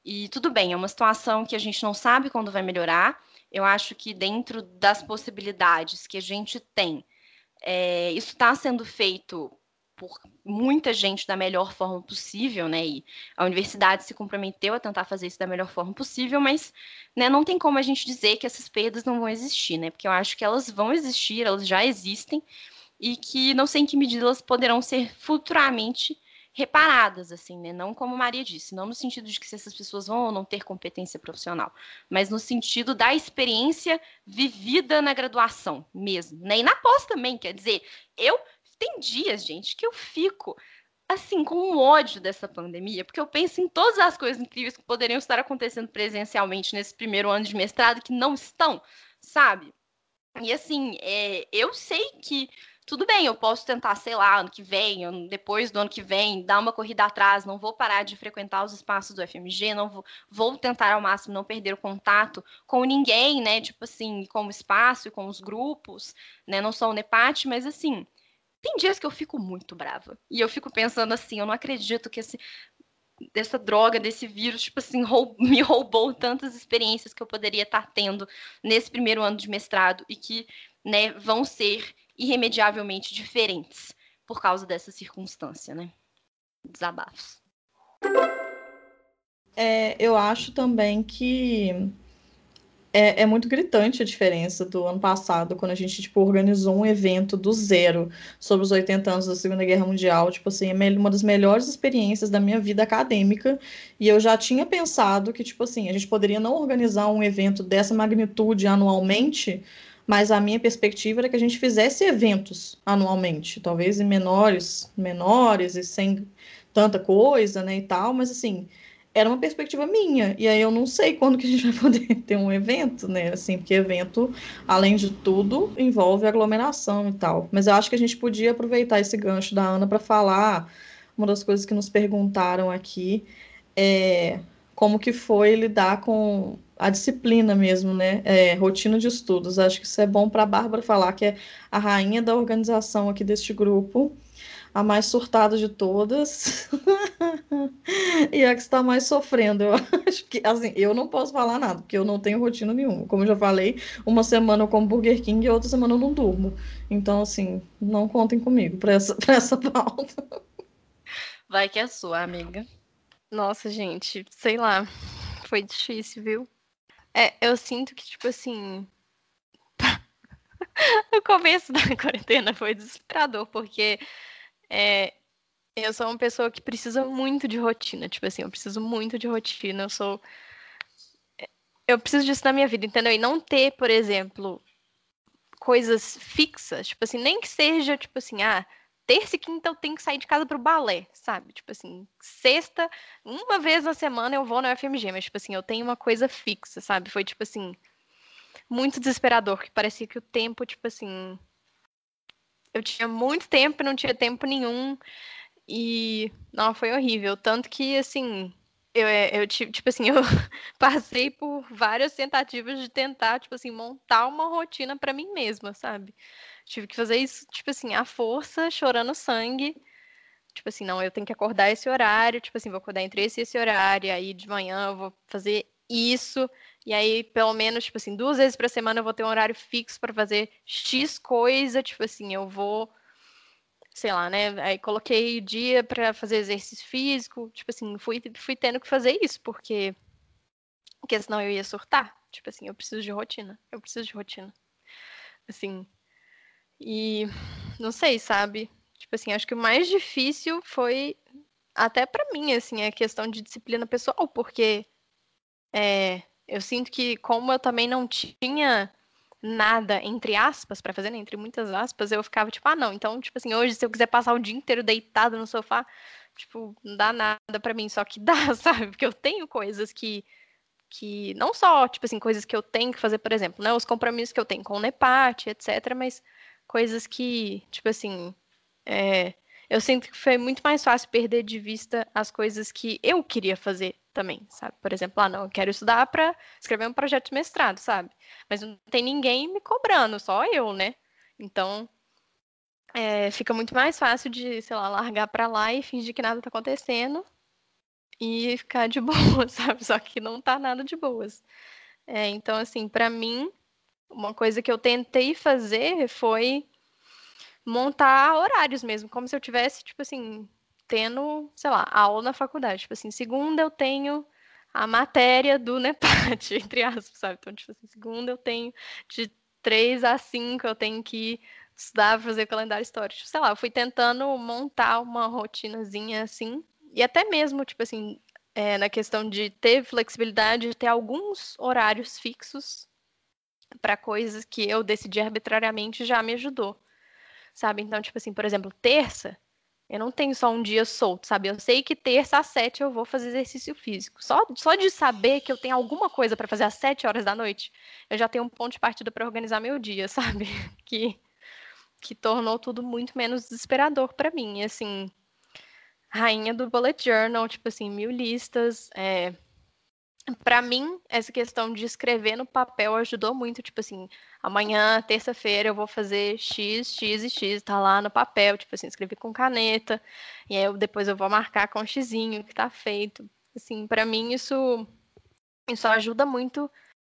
E tudo bem, é uma situação que a gente não sabe quando vai melhorar. Eu acho que dentro das possibilidades que a gente tem é, isso está sendo feito por muita gente da melhor forma possível, né? E a universidade se comprometeu a tentar fazer isso da melhor forma possível, mas né, não tem como a gente dizer que essas perdas não vão existir, né? Porque eu acho que elas vão existir, elas já existem, e que não sei em que medida elas poderão ser futuramente reparadas, assim, né? Não como Maria disse, não no sentido de que se essas pessoas vão ou não ter competência profissional, mas no sentido da experiência vivida na graduação mesmo, né? E na pós também, quer dizer, eu tem dias, gente, que eu fico assim com um ódio dessa pandemia, porque eu penso em todas as coisas incríveis que poderiam estar acontecendo presencialmente nesse primeiro ano de mestrado que não estão, sabe? E assim, é, eu sei que tudo bem, eu posso tentar, sei lá, ano que vem, depois do ano que vem, dar uma corrida atrás, não vou parar de frequentar os espaços do FMG, não vou, vou tentar ao máximo não perder o contato com ninguém, né? Tipo assim, com o espaço e com os grupos, né? Não sou o NEPAT, mas assim, Tem dias que eu fico muito brava. E eu fico pensando assim, eu não acredito que esse dessa droga, desse vírus, tipo assim, roub, me roubou tantas experiências que eu poderia estar tendo nesse primeiro ano de mestrado e que, né, vão ser irremediavelmente diferentes por causa dessa circunstância, né? Desabafos. É, eu acho também que é, é, muito gritante a diferença do ano passado, quando a gente, tipo, organizou um evento do zero sobre os 80 anos da Segunda Guerra Mundial. Tipo assim, é uma das melhores experiências da minha vida acadêmica. E eu já tinha pensado que, tipo assim, a gente poderia não organizar um evento dessa magnitude anualmente, mas a minha perspectiva era que a gente fizesse eventos anualmente, talvez em menores, menores e sem tanta coisa, né, e tal, mas assim, era uma perspectiva minha. E aí eu não sei quando que a gente vai poder ter um evento, né? Assim, porque evento, além de tudo, envolve aglomeração e tal. Mas eu acho que a gente podia aproveitar esse gancho da Ana para falar uma das coisas que nos perguntaram aqui é como que foi lidar com a disciplina mesmo, né? É, rotina de estudos. Acho que isso é bom para a Bárbara falar, que é a rainha da organização aqui deste grupo a mais surtada de todas e a que está mais sofrendo. Eu acho que, assim, eu não posso falar nada, porque eu não tenho rotina nenhuma. Como eu já falei, uma semana eu como Burger King e outra semana eu não durmo. Então, assim, não contem comigo para essa, essa pauta. Vai que é sua, amiga. Nossa, gente, sei lá. Foi difícil, viu? É, eu sinto que, tipo assim. o começo da quarentena foi desesperador, porque é, eu sou uma pessoa que precisa muito de rotina. Tipo assim, eu preciso muito de rotina. Eu sou. É, eu preciso disso na minha vida, entendeu? E não ter, por exemplo, coisas fixas. Tipo assim, nem que seja, tipo assim, ah, terça e quinta eu tenho que sair de casa pro balé, sabe? Tipo assim, sexta, uma vez na semana eu vou no FMG, mas, tipo assim, eu tenho uma coisa fixa, sabe? Foi, tipo assim, muito desesperador, que parecia que o tempo, tipo assim, eu tinha muito tempo não tinha tempo nenhum. E não, foi horrível. Tanto que, assim, eu, é, eu tipo assim, eu passei por várias tentativas de tentar, tipo assim, montar uma rotina para mim mesma, sabe? Tive que fazer isso, tipo assim, à força, chorando sangue. Tipo assim, não, eu tenho que acordar esse horário, tipo assim, vou acordar entre esse e esse horário, aí de manhã eu vou fazer isso. E aí, pelo menos, tipo assim, duas vezes por semana eu vou ter um horário fixo para fazer X coisa, tipo assim, eu vou, sei lá, né? Aí coloquei dia para fazer exercício físico, tipo assim, fui, fui tendo que fazer isso, porque, porque senão eu ia surtar. Tipo assim, eu preciso de rotina, eu preciso de rotina. Assim, e não sei, sabe? Tipo assim, acho que o mais difícil foi até para mim, assim, a questão de disciplina pessoal, porque é, eu sinto que, como eu também não tinha nada, entre aspas, para fazer, né? entre muitas aspas, eu ficava tipo, ah, não, então, tipo assim, hoje, se eu quiser passar o dia inteiro deitado no sofá, tipo, não dá nada para mim, só que dá, sabe? Porque eu tenho coisas que, que, não só, tipo assim, coisas que eu tenho que fazer, por exemplo, né? Os compromissos que eu tenho com o NEPAT, etc., mas coisas que, tipo assim, é, eu sinto que foi muito mais fácil perder de vista as coisas que eu queria fazer também, sabe? Por exemplo, ah, não, eu quero estudar para escrever um projeto de mestrado, sabe? Mas não tem ninguém me cobrando, só eu, né? Então, é, fica muito mais fácil de, sei lá, largar para lá e fingir que nada tá acontecendo e ficar de boa, sabe? Só que não tá nada de boas. É, então, assim, para mim, uma coisa que eu tentei fazer foi montar horários mesmo, como se eu tivesse, tipo assim, tendo, sei lá, aula na faculdade. Tipo assim, segunda eu tenho a matéria do NEPAT, entre aspas, sabe? Então, tipo assim, segunda eu tenho de três a cinco eu tenho que estudar, fazer calendário histórico. Tipo, sei lá, eu fui tentando montar uma rotinazinha assim. E até mesmo, tipo assim, é, na questão de ter flexibilidade, de ter alguns horários fixos para coisas que eu decidi arbitrariamente já me ajudou. Sabe? Então, tipo assim, por exemplo, terça, eu não tenho só um dia solto, sabe? Eu sei que terça às sete eu vou fazer exercício físico. Só, só de saber que eu tenho alguma coisa para fazer às sete horas da noite, eu já tenho um ponto de partida para organizar meu dia, sabe? Que, que tornou tudo muito menos desesperador para mim. E, assim, rainha do bullet journal, tipo assim, mil listas, é, para mim, essa questão de escrever no papel ajudou muito. Tipo assim, amanhã, terça-feira, eu vou fazer X, X e X, tá lá no papel. Tipo assim, escrever com caneta. E aí eu, depois eu vou marcar com um xizinho que tá feito. Assim, para mim, isso, isso ajuda muito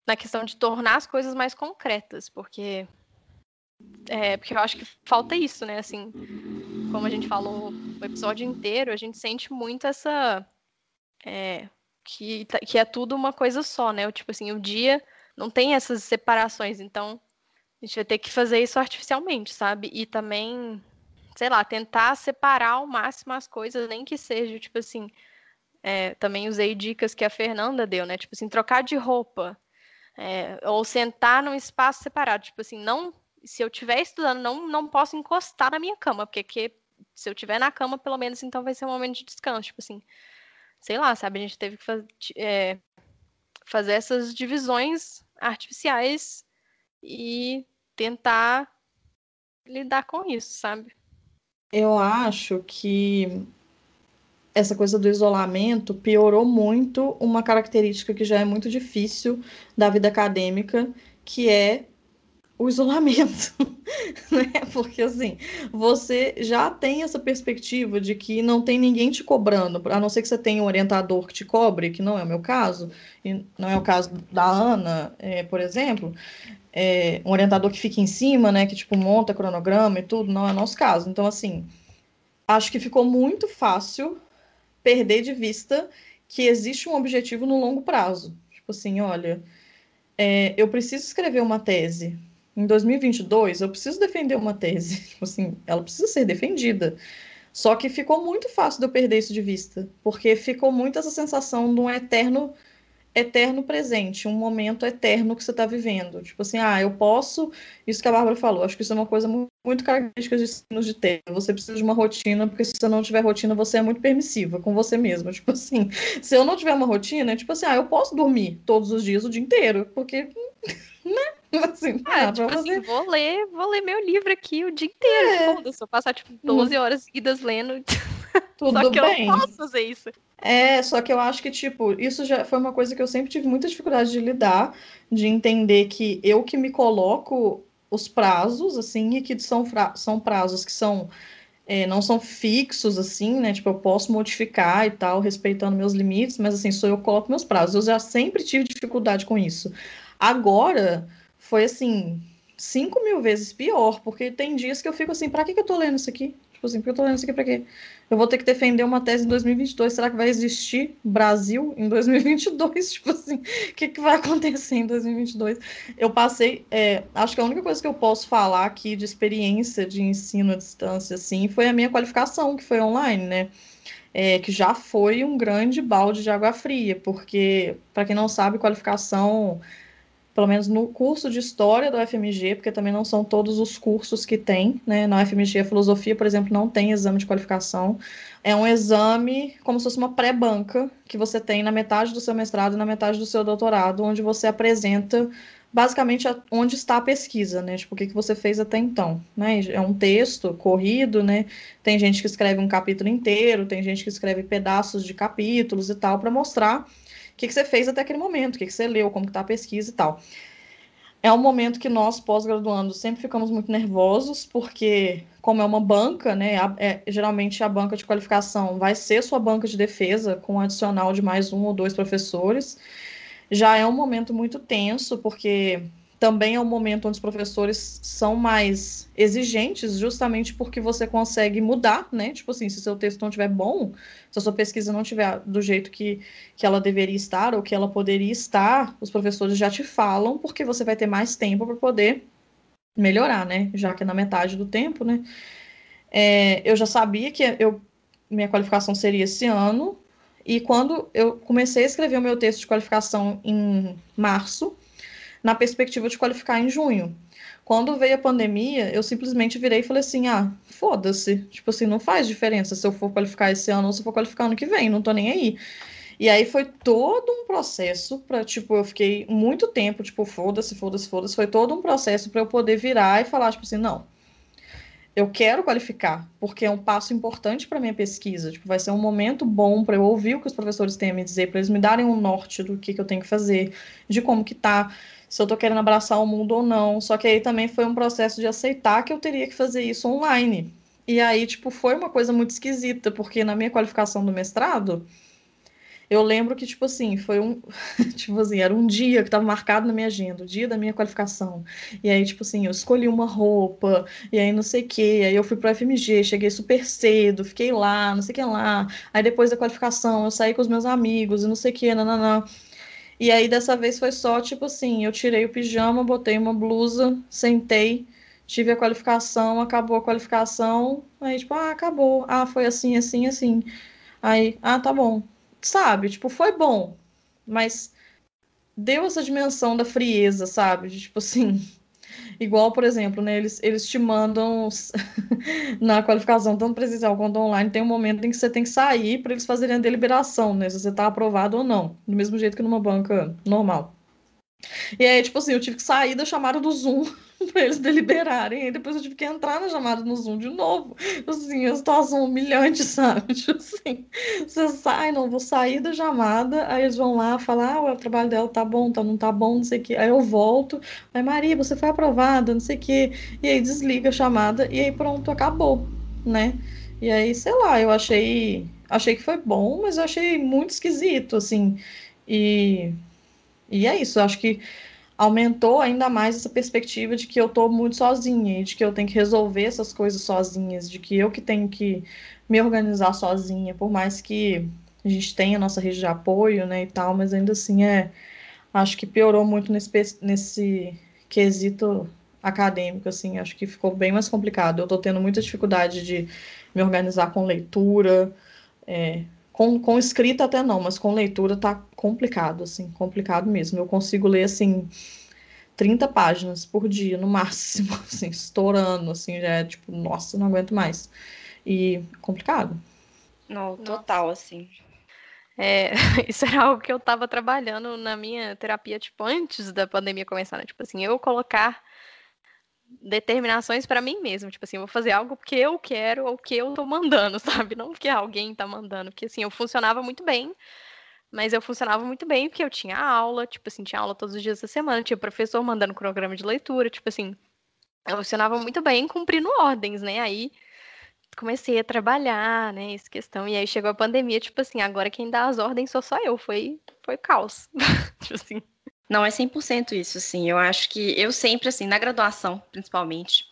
na questão de tornar as coisas mais concretas. Porque, é, porque eu acho que falta isso, né? Assim, como a gente falou o episódio inteiro, a gente sente muito essa. É, que, tá, que é tudo uma coisa só, né? Tipo assim, o dia não tem essas separações, então a gente vai ter que fazer isso artificialmente, sabe? E também, sei lá, tentar separar ao máximo as coisas, nem que seja, tipo assim, é, também usei dicas que a Fernanda deu, né? Tipo assim, trocar de roupa. É, ou sentar num espaço separado. Tipo assim, não. Se eu estiver estudando, não, não posso encostar na minha cama, porque que, se eu estiver na cama, pelo menos, então vai ser um momento de descanso. Tipo assim, sei lá, sabe? A gente teve que faz, é, fazer essas divisões artificiais e tentar lidar com isso, sabe? Eu acho que essa coisa do isolamento piorou muito uma característica que já é muito difícil da vida acadêmica, que é o isolamento, né? Porque assim, você já tem essa perspectiva de que não tem ninguém te cobrando, a não ser que você tenha um orientador que te cobre, que não é o meu caso, e não é o caso da Ana, é, por exemplo, é, um orientador que fica em cima, né, que tipo monta cronograma e tudo, não é o nosso caso. Então, assim, acho que ficou muito fácil perder de vista que existe um objetivo no longo prazo. Tipo assim, olha, é, eu preciso escrever uma tese, em 2022, eu preciso defender uma tese. Tipo assim, ela precisa ser defendida. Só que ficou muito fácil de eu perder isso de vista, porque ficou muito essa sensação de um eterno eterno presente, um momento eterno que você está vivendo. Tipo assim, ah, eu posso. Isso que a Bárbara falou, acho que isso é uma coisa muito, característica de ensinos de ter. Você precisa de uma rotina, porque se você não tiver rotina, você é muito permissiva com você mesma. Tipo assim, se eu não tiver uma rotina, é tipo assim, ah, eu posso dormir todos os dias o dia inteiro, porque. Né? Assim, ah, tipo assim, vou ler, vou ler meu livro aqui o dia inteiro. É. Eu passar tipo 12 hum. horas seguidas lendo. Tudo só que bem. eu não posso fazer isso. É, só que eu acho que, tipo, isso já foi uma coisa que eu sempre tive muita dificuldade de lidar, de entender que eu que me coloco os prazos, assim, e que são, são prazos que são é, não são fixos, assim, né? Tipo, eu posso modificar e tal, respeitando meus limites, mas assim, sou eu que coloco meus prazos. Eu já sempre tive dificuldade com isso. Agora, foi assim, cinco mil vezes pior, porque tem dias que eu fico assim, pra que, que eu tô lendo isso aqui? Tipo assim, porque eu tô lendo isso aqui pra quê? Eu vou ter que defender uma tese em 2022, será que vai existir Brasil em 2022? Tipo assim, o que, que vai acontecer em 2022? Eu passei, é, acho que a única coisa que eu posso falar aqui de experiência de ensino à distância, assim, foi a minha qualificação, que foi online, né? É, que já foi um grande balde de água fria, porque, para quem não sabe, qualificação pelo menos no curso de História do UFMG, porque também não são todos os cursos que tem, né? Na UFMG, a Filosofia, por exemplo, não tem exame de qualificação. É um exame como se fosse uma pré-banca que você tem na metade do seu mestrado e na metade do seu doutorado, onde você apresenta basicamente onde está a pesquisa, né? Tipo, o que, que você fez até então, né? É um texto corrido, né? Tem gente que escreve um capítulo inteiro, tem gente que escreve pedaços de capítulos e tal, para mostrar que, que você fez até aquele momento, o que, que você leu, como está a pesquisa e tal. É um momento que nós, pós-graduandos, sempre ficamos muito nervosos, porque, como é uma banca, né, é, geralmente a banca de qualificação vai ser sua banca de defesa, com um adicional de mais um ou dois professores. Já é um momento muito tenso, porque também é um momento onde os professores são mais exigentes, justamente porque você consegue mudar, né? Tipo assim, se seu texto não estiver bom, se a sua pesquisa não estiver do jeito que, que ela deveria estar ou que ela poderia estar, os professores já te falam, porque você vai ter mais tempo para poder melhorar, né? Já que é na metade do tempo, né? É, eu já sabia que eu, minha qualificação seria esse ano, e quando eu comecei a escrever o meu texto de qualificação em março, na perspectiva de qualificar em junho. Quando veio a pandemia, eu simplesmente virei e falei assim: ah, foda-se. Tipo assim, não faz diferença se eu for qualificar esse ano ou se eu for qualificar ano que vem, não tô nem aí. E aí foi todo um processo para, tipo, eu fiquei muito tempo, tipo, foda-se, foda-se, foda-se. Foi todo um processo para eu poder virar e falar, tipo assim, não. eu quero qualificar, porque é um passo importante para minha pesquisa. Tipo, vai ser um momento bom para eu ouvir o que os professores têm a me dizer, para eles me darem um norte do que, que eu tenho que fazer, de como que tá, se eu estou querendo abraçar o mundo ou não. Só que aí também foi um processo de aceitar que eu teria que fazer isso online. E aí, tipo, foi uma coisa muito esquisita, porque na minha qualificação do mestrado, eu lembro que, tipo assim, foi um. tipo assim, era um dia que estava marcado na minha agenda, o dia da minha qualificação. E aí, tipo assim, eu escolhi uma roupa, e aí não sei o quê. Aí eu fui pro FMG, cheguei super cedo, fiquei lá, não sei o que lá. Aí depois da qualificação, eu saí com os meus amigos e não sei o que, nananã. E aí dessa vez foi só, tipo assim, eu tirei o pijama, botei uma blusa, sentei, tive a qualificação, acabou a qualificação. Aí, tipo, ah, acabou. Ah, foi assim, assim, assim. Aí, ah, tá bom sabe? Tipo, foi bom, mas deu essa dimensão da frieza, sabe? De, tipo assim, igual, por exemplo, né, eles, eles te mandam na qualificação, tanto presencial quanto online, tem um momento em que você tem que sair para eles fazerem a deliberação, né? Se você está aprovado ou não, do mesmo jeito que numa banca normal. E aí, tipo assim, eu tive que sair da chamada do Zoom para eles deliberarem. Aí depois eu tive que entrar na chamada no Zoom de novo. Assim, a situação humilhante, sabe? Tipo assim, você sai, não, vou sair da chamada, aí eles vão lá falar, ah, o trabalho dela tá bom, tá, não tá bom, não sei o quê. Aí eu volto, aí Maria, você foi aprovada, não sei o quê. E aí desliga a chamada e aí pronto, acabou, né? E aí, sei lá, eu achei, achei que foi bom, mas eu achei muito esquisito, assim. E, e é isso, acho que aumentou ainda mais essa perspectiva de que eu estou muito sozinha e de que eu tenho que resolver essas coisas sozinhas, de que eu que tenho que me organizar sozinha, por mais que a gente tenha a nossa rede de apoio, né, e tal, mas ainda assim é, acho que piorou muito nesse, nesse quesito acadêmico, assim, acho que ficou bem mais complicado. Eu estou tendo muita dificuldade de me organizar com leitura, é, com, com escrita até não, mas com leitura tá complicado, assim, complicado mesmo. Eu consigo ler, assim, 30 páginas por dia, no máximo, assim, estourando, assim, já é tipo, nossa, não aguento mais. E complicado. Não, total, nossa. assim. É, isso era algo que eu estava trabalhando na minha terapia, tipo, antes da pandemia começar, né? Tipo assim, eu colocar determinações para mim mesmo. Tipo assim, eu vou fazer algo porque eu quero ou que eu tô mandando, sabe? Não porque alguém tá mandando. Porque assim, eu funcionava muito bem, mas eu funcionava muito bem porque eu tinha aula, tipo assim, tinha aula todos os dias da semana, tinha professor mandando cronograma de leitura, tipo assim, eu funcionava muito bem cumprindo ordens, né? Aí comecei a trabalhar, né, essa questão, e aí chegou a pandemia, tipo assim, agora quem dá as ordens sou só eu, foi, foi caos, tipo assim. Não, é 100% isso, assim. Eu acho que eu sempre, assim, na graduação, principalmente,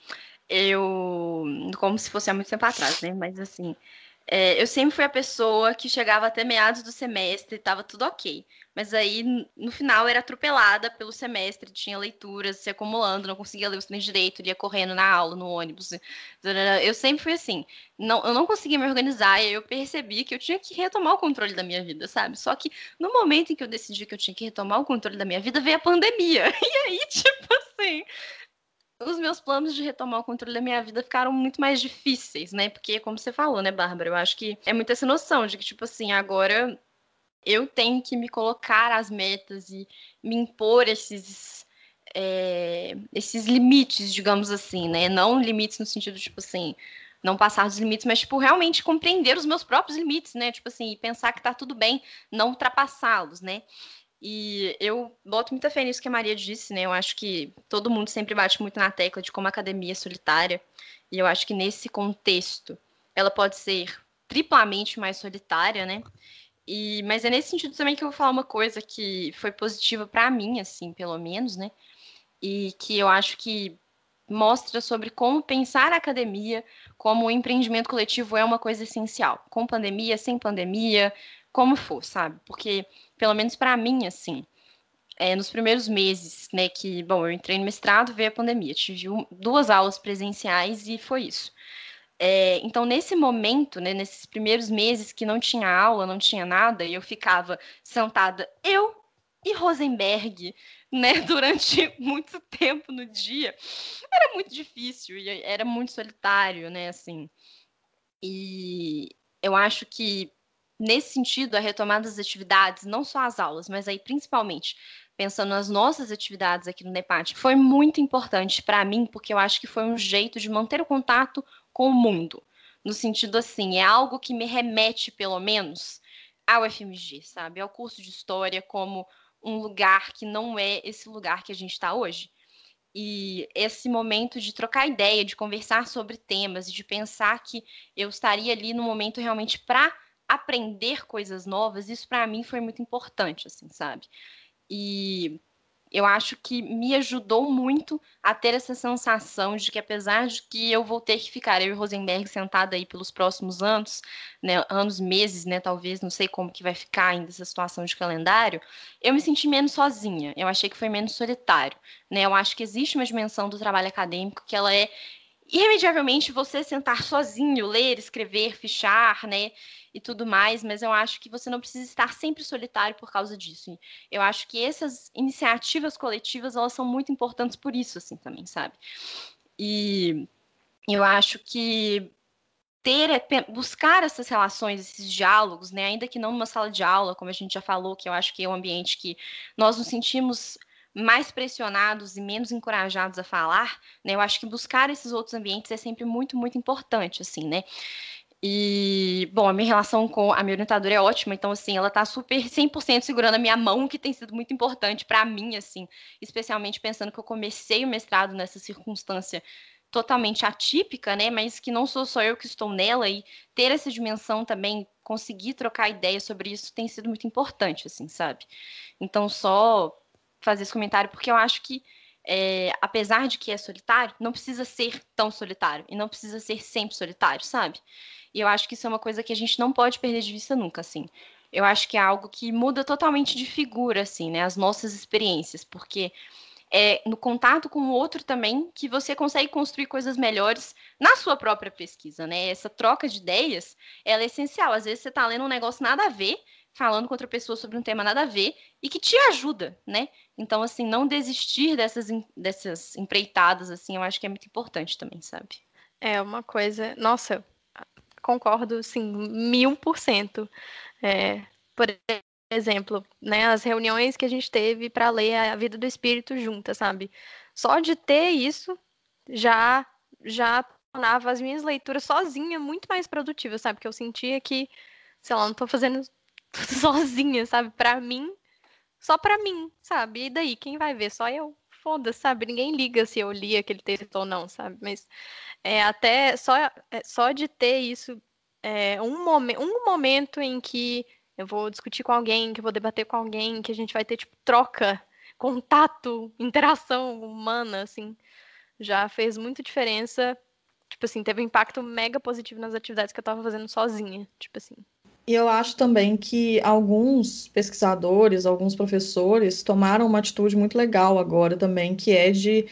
eu. Como se fosse há muito tempo atrás, né? Mas, assim, é, eu sempre fui a pessoa que chegava até meados do semestre e estava tudo ok. Mas aí, no final, era atropelada pelo semestre, tinha leituras se acumulando, não conseguia ler os trens direito, ia correndo na aula, no ônibus. Eu sempre fui assim. Não, eu não conseguia me organizar, e aí eu percebi que eu tinha que retomar o controle da minha vida, sabe? Só que no momento em que eu decidi que eu tinha que retomar o controle da minha vida, veio a pandemia. E aí, tipo assim, os meus planos de retomar o controle da minha vida ficaram muito mais difíceis, né? Porque, como você falou, né, Bárbara? Eu acho que é muito essa noção de que, tipo assim, agora eu tenho que me colocar as metas e me impor esses. É, esses limites, digamos assim, né? Não limites no sentido, tipo assim, não passar dos limites, mas, tipo, realmente compreender os meus próprios limites, né? Tipo assim, pensar que tá tudo bem, não ultrapassá-los, né? E eu boto muita fé nisso que a Maria disse, né? Eu acho que todo mundo sempre bate muito na tecla de como a academia é solitária. E eu acho que nesse contexto ela pode ser triplamente mais solitária, né? E, mas é nesse sentido também que eu vou falar uma coisa que foi positiva para mim, assim, pelo menos, né? E que eu acho que mostra sobre como pensar a academia como o empreendimento coletivo é uma coisa essencial. Com pandemia, sem pandemia, como for, sabe? Porque pelo menos para mim, assim, é, nos primeiros meses, né, que, bom, eu entrei no mestrado, veio a pandemia, tive um, duas aulas presenciais e foi isso. É, então, nesse momento, né, nesses primeiros meses que não tinha aula, não tinha nada, e eu ficava sentada, eu e Rosenberg, né, durante muito tempo no dia, era muito difícil e era muito solitário, né, assim. E eu acho que nesse sentido, a retomada das atividades, não só as aulas, mas aí principalmente pensando nas nossas atividades aqui no NEPAT, foi muito importante para mim, porque eu acho que foi um jeito de manter o contato com o mundo. No sentido assim, é algo que me remete, pelo menos, ao FMG, sabe? Ao curso de História como um lugar que não é esse lugar que a gente está hoje. E esse momento de trocar ideia, de conversar sobre temas, de pensar que eu estaria ali no momento realmente para aprender coisas novas, isso para mim foi muito importante, assim, sabe? E eu acho que me ajudou muito a ter essa sensação de que, apesar de que eu vou ter que ficar, eu e Rosenberg, sentada aí pelos próximos anos, né, anos, meses, né, talvez, não sei como que vai ficar ainda essa situação de calendário, eu me senti menos sozinha, eu achei que foi menos solitário, né, eu acho que existe uma dimensão do trabalho acadêmico que ela é irremediavelmente você sentar sozinho, ler, escrever, fichar, né, e tudo mais, mas eu acho que você não precisa estar sempre solitário por causa disso. Eu acho que essas iniciativas coletivas, elas são muito importantes por isso, assim, também, sabe? E eu acho que ter, buscar essas relações, esses diálogos, né, ainda que não numa sala de aula, como a gente já falou, que eu acho que é um ambiente que nós nos sentimos mais pressionados e menos encorajados a falar, né, eu acho que buscar esses outros ambientes é sempre muito, muito importante, assim, né, e, bom, a minha relação com a minha orientadora é ótima, então, assim, ela tá super 100% segurando a minha mão, que tem sido muito importante para mim, assim, especialmente pensando que eu comecei o mestrado nessa circunstância totalmente atípica, né, mas que não sou só eu que estou nela e ter essa dimensão também, conseguir trocar ideias sobre isso tem sido muito importante, assim, sabe? Então, só fazer esse comentário porque eu acho que é, apesar de que é solitário, não precisa ser tão solitário e não precisa ser sempre solitário, sabe? E eu acho que isso é uma coisa que a gente não pode perder de vista nunca, assim. Eu acho que é algo que muda totalmente de figura, assim, né? As nossas experiências, porque é no contato com o outro também que você consegue construir coisas melhores na sua própria pesquisa, né? Essa troca de ideias, ela é essencial. Às vezes você está lendo um negócio nada a ver, falando com outra pessoa sobre um tema nada a ver e que te ajuda, né? Então, assim, não desistir dessas, dessas empreitadas, assim, eu acho que é muito importante também, sabe? É uma coisa. Nossa, concordo, sim, mil por cento. É, por exemplo, né, as reuniões que a gente teve para ler a vida do espírito junta, sabe? Só de ter isso já já tornava as minhas leituras sozinha muito mais produtivas, sabe? Porque eu sentia que, sei lá, não estou fazendo sozinha, sabe? Para mim, só para mim, sabe? E daí, quem vai ver? Só eu. Foda, sabe? Ninguém liga se eu li aquele texto ou não, sabe? Mas é, até só, é, só de ter isso, é, um, momen um momento em que eu vou discutir com alguém, que eu vou debater com alguém, que a gente vai ter, tipo, troca, contato, interação humana, assim, já fez muita diferença. Tipo assim, teve um impacto mega positivo nas atividades que eu tava fazendo sozinha, tipo assim. E eu acho também que alguns pesquisadores, alguns professores tomaram uma atitude muito legal agora também, que é de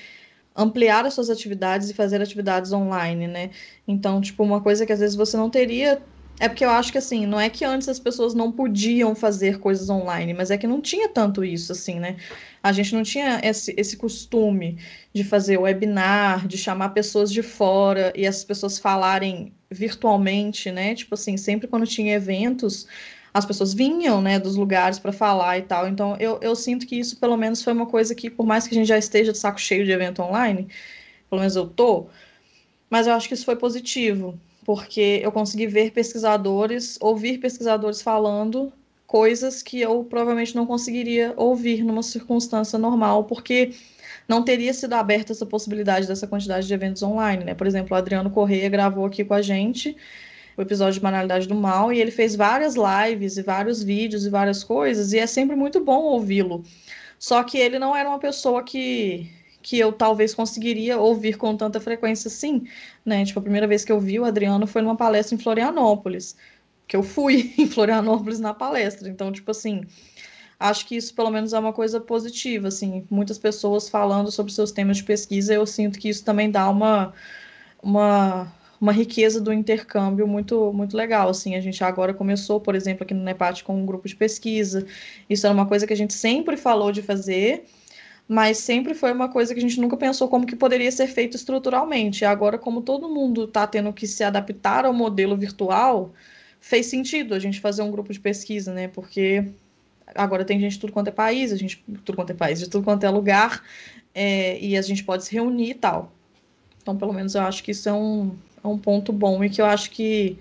ampliar as suas atividades e fazer atividades online, né? Então, tipo, uma coisa que às vezes você não teria. É porque eu acho que assim, não é que antes as pessoas não podiam fazer coisas online, mas é que não tinha tanto isso, assim, né? A gente não tinha esse, esse costume de fazer webinar, de chamar pessoas de fora e essas pessoas falarem virtualmente, né? Tipo assim, sempre quando tinha eventos, as pessoas vinham, né, dos lugares para falar e tal. Então, eu, eu sinto que isso, pelo menos, foi uma coisa que, por mais que a gente já esteja de saco cheio de evento online, pelo menos eu tô, mas eu acho que isso foi positivo, porque eu consegui ver pesquisadores, ouvir pesquisadores falando coisas que eu provavelmente não conseguiria ouvir numa circunstância normal, porque não teria sido aberta essa possibilidade dessa quantidade de eventos online, né? Por exemplo, o Adriano Correia gravou aqui com a gente o episódio de Banalidade do Mal, e ele fez várias lives e vários vídeos e várias coisas, e é sempre muito bom ouvi-lo. Só que ele não era uma pessoa que que eu talvez conseguiria ouvir com tanta frequência assim, né? Tipo, a primeira vez que eu vi o Adriano foi numa palestra em Florianópolis, que eu fui em Florianópolis na palestra. Então, tipo assim, acho que isso pelo menos é uma coisa positiva, assim, muitas pessoas falando sobre seus temas de pesquisa, eu sinto que isso também dá uma uma uma riqueza do intercâmbio muito muito legal. Assim, a gente agora começou, por exemplo, aqui no NEPAT com um grupo de pesquisa. Isso era uma coisa que a gente sempre falou de fazer, mas sempre foi uma coisa que a gente nunca pensou como que poderia ser feito estruturalmente. E agora, como todo mundo está tendo que se adaptar ao modelo virtual, fez sentido a gente fazer um grupo de pesquisa, né? Porque agora tem gente de tudo quanto é país, a gente tudo quanto é país, de tudo quanto é lugar, é, e a gente pode se reunir e tal. Então, pelo menos eu acho que isso é um, é um ponto bom e que eu acho que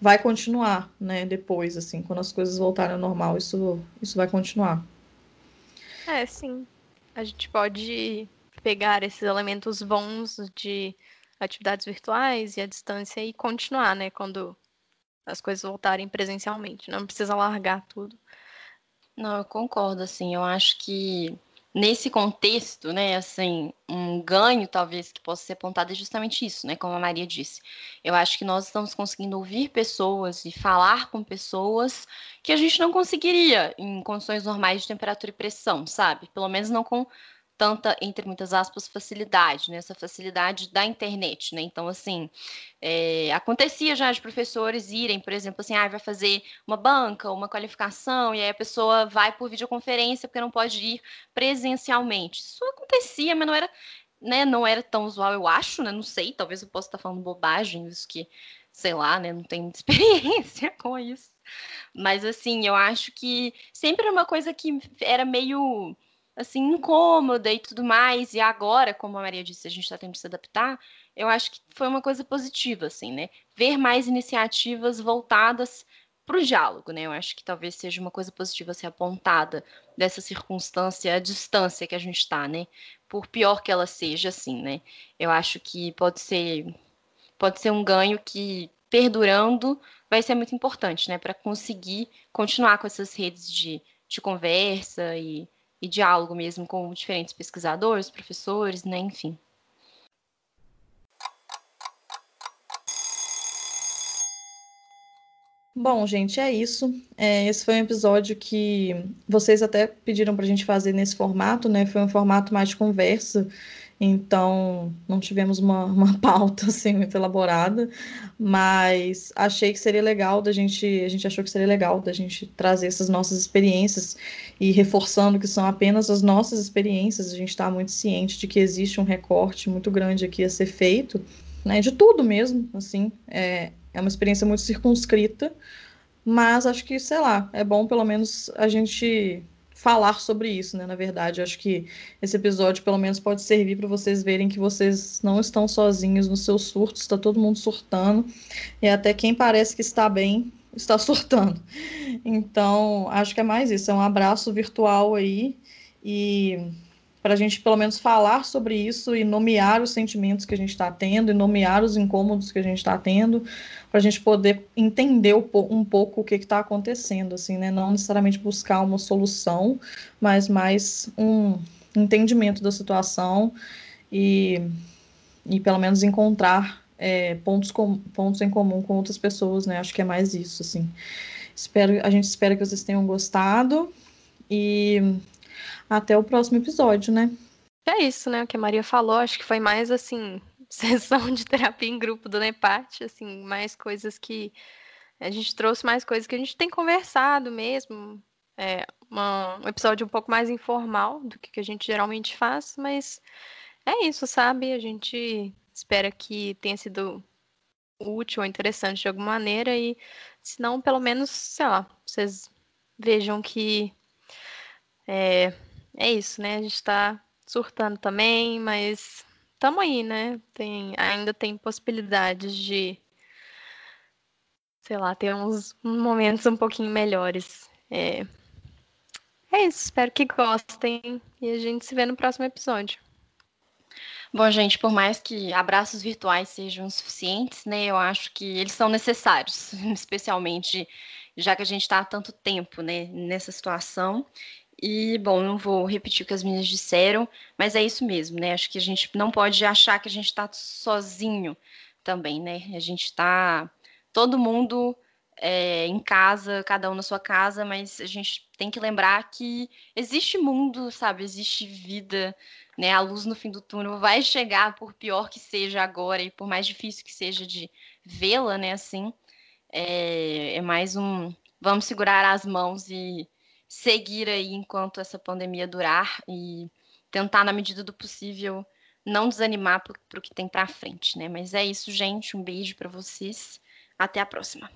vai continuar, né? Depois, assim, quando as coisas voltarem ao normal, isso, isso vai continuar. É, sim. A gente pode pegar esses elementos bons de atividades virtuais e a distância e continuar, né? Quando as coisas voltarem presencialmente. Não precisa largar tudo. Não, eu concordo, assim. Eu acho que nesse contexto, né, assim, um ganho talvez que possa ser apontado é justamente isso, né, como a Maria disse. Eu acho que nós estamos conseguindo ouvir pessoas e falar com pessoas que a gente não conseguiria em condições normais de temperatura e pressão, sabe? Pelo menos não com tanta, entre muitas aspas, facilidade, né? Essa facilidade da internet, né? Então, assim, é, acontecia já de professores irem, por exemplo, assim, ah, vai fazer uma banca, uma qualificação, e aí a pessoa vai por videoconferência porque não pode ir presencialmente. Isso acontecia, mas não era, né, não era tão usual, eu acho, né? Não sei, talvez eu possa estar falando bobagem, isso que, sei lá, né? Não tenho muita experiência com isso. Mas, assim, eu acho que sempre era uma coisa que era meio assim, incômoda e tudo mais. E agora, como a Maria disse, a gente está tendo que se adaptar, eu acho que foi uma coisa positiva, assim, né? Ver mais iniciativas voltadas para o diálogo, né? Eu acho que talvez seja uma coisa positiva ser apontada dessa circunstância, a distância que a gente está, né? Por pior que ela seja, assim, né? Eu acho que pode ser, pode ser um ganho que perdurando vai ser muito importante, né? Para conseguir continuar com essas redes de, de conversa e e diálogo mesmo com diferentes pesquisadores, professores, né, enfim. Bom, gente, é isso. É, esse foi um episódio que vocês até pediram para a gente fazer nesse formato, né? Foi um formato mais de conversa então não tivemos uma, uma pauta assim muito elaborada, mas achei que seria legal da gente, a gente achou que seria legal da gente trazer essas nossas experiências e reforçando que são apenas as nossas experiências, a gente está muito ciente de que existe um recorte muito grande aqui a ser feito, né, de tudo mesmo, assim, é, é uma experiência muito circunscrita, mas acho que, sei lá, é bom pelo menos a gente falar sobre isso, né? Na verdade, acho que esse episódio, pelo menos, pode servir para vocês verem que vocês não estão sozinhos nos seus surtos, está todo mundo surtando, e até quem parece que está bem está surtando. Então, acho que é mais isso, é um abraço virtual aí, e para a gente pelo menos falar sobre isso e nomear os sentimentos que a gente está tendo e nomear os incômodos que a gente está tendo, para a gente poder entender um pouco o que está acontecendo, assim, né? Não necessariamente buscar uma solução, mas mais um entendimento da situação e, e pelo menos encontrar é, pontos, com, pontos em comum com outras pessoas, né? Acho que é mais isso, assim. Espero, a gente espera que vocês tenham gostado e até o próximo episódio, né? É isso, né? O que a Maria falou, acho que foi mais assim, sessão de terapia em grupo do Nepart, assim, mais coisas que a gente trouxe mais coisas que a gente tem conversado mesmo. É uma, um episódio um pouco mais informal do que, que a gente geralmente faz, mas é isso, sabe? A gente espera que tenha sido útil ou interessante de alguma maneira e se não, pelo menos, sei lá, vocês vejam que é, é isso, né? A gente está surtando também, mas estamos aí, né? Tem, ainda tem possibilidades de, sei lá, ter uns momentos um pouquinho melhores. É, é isso, espero que gostem e a gente se vê no próximo episódio. Bom, gente, por mais que abraços virtuais sejam suficientes, né, eu acho que eles são necessários, especialmente já que a gente está há tanto tempo, né, nessa situação. E, bom, não vou repetir o que as meninas disseram, mas é isso mesmo, né? Acho que a gente não pode achar que a gente está sozinho também, né? A gente está todo mundo é, em casa, cada um na sua casa, mas a gente tem que lembrar que existe mundo, sabe? Existe vida, né? A luz no fim do túnel vai chegar, por pior que seja agora e por mais difícil que seja de vê-la, né? Assim, é, é mais um. Vamos segurar as mãos e seguir aí enquanto essa pandemia durar e tentar, na medida do possível, não desanimar para o que tem para frente, né? Mas é isso, gente. Um beijo para vocês. Até a próxima.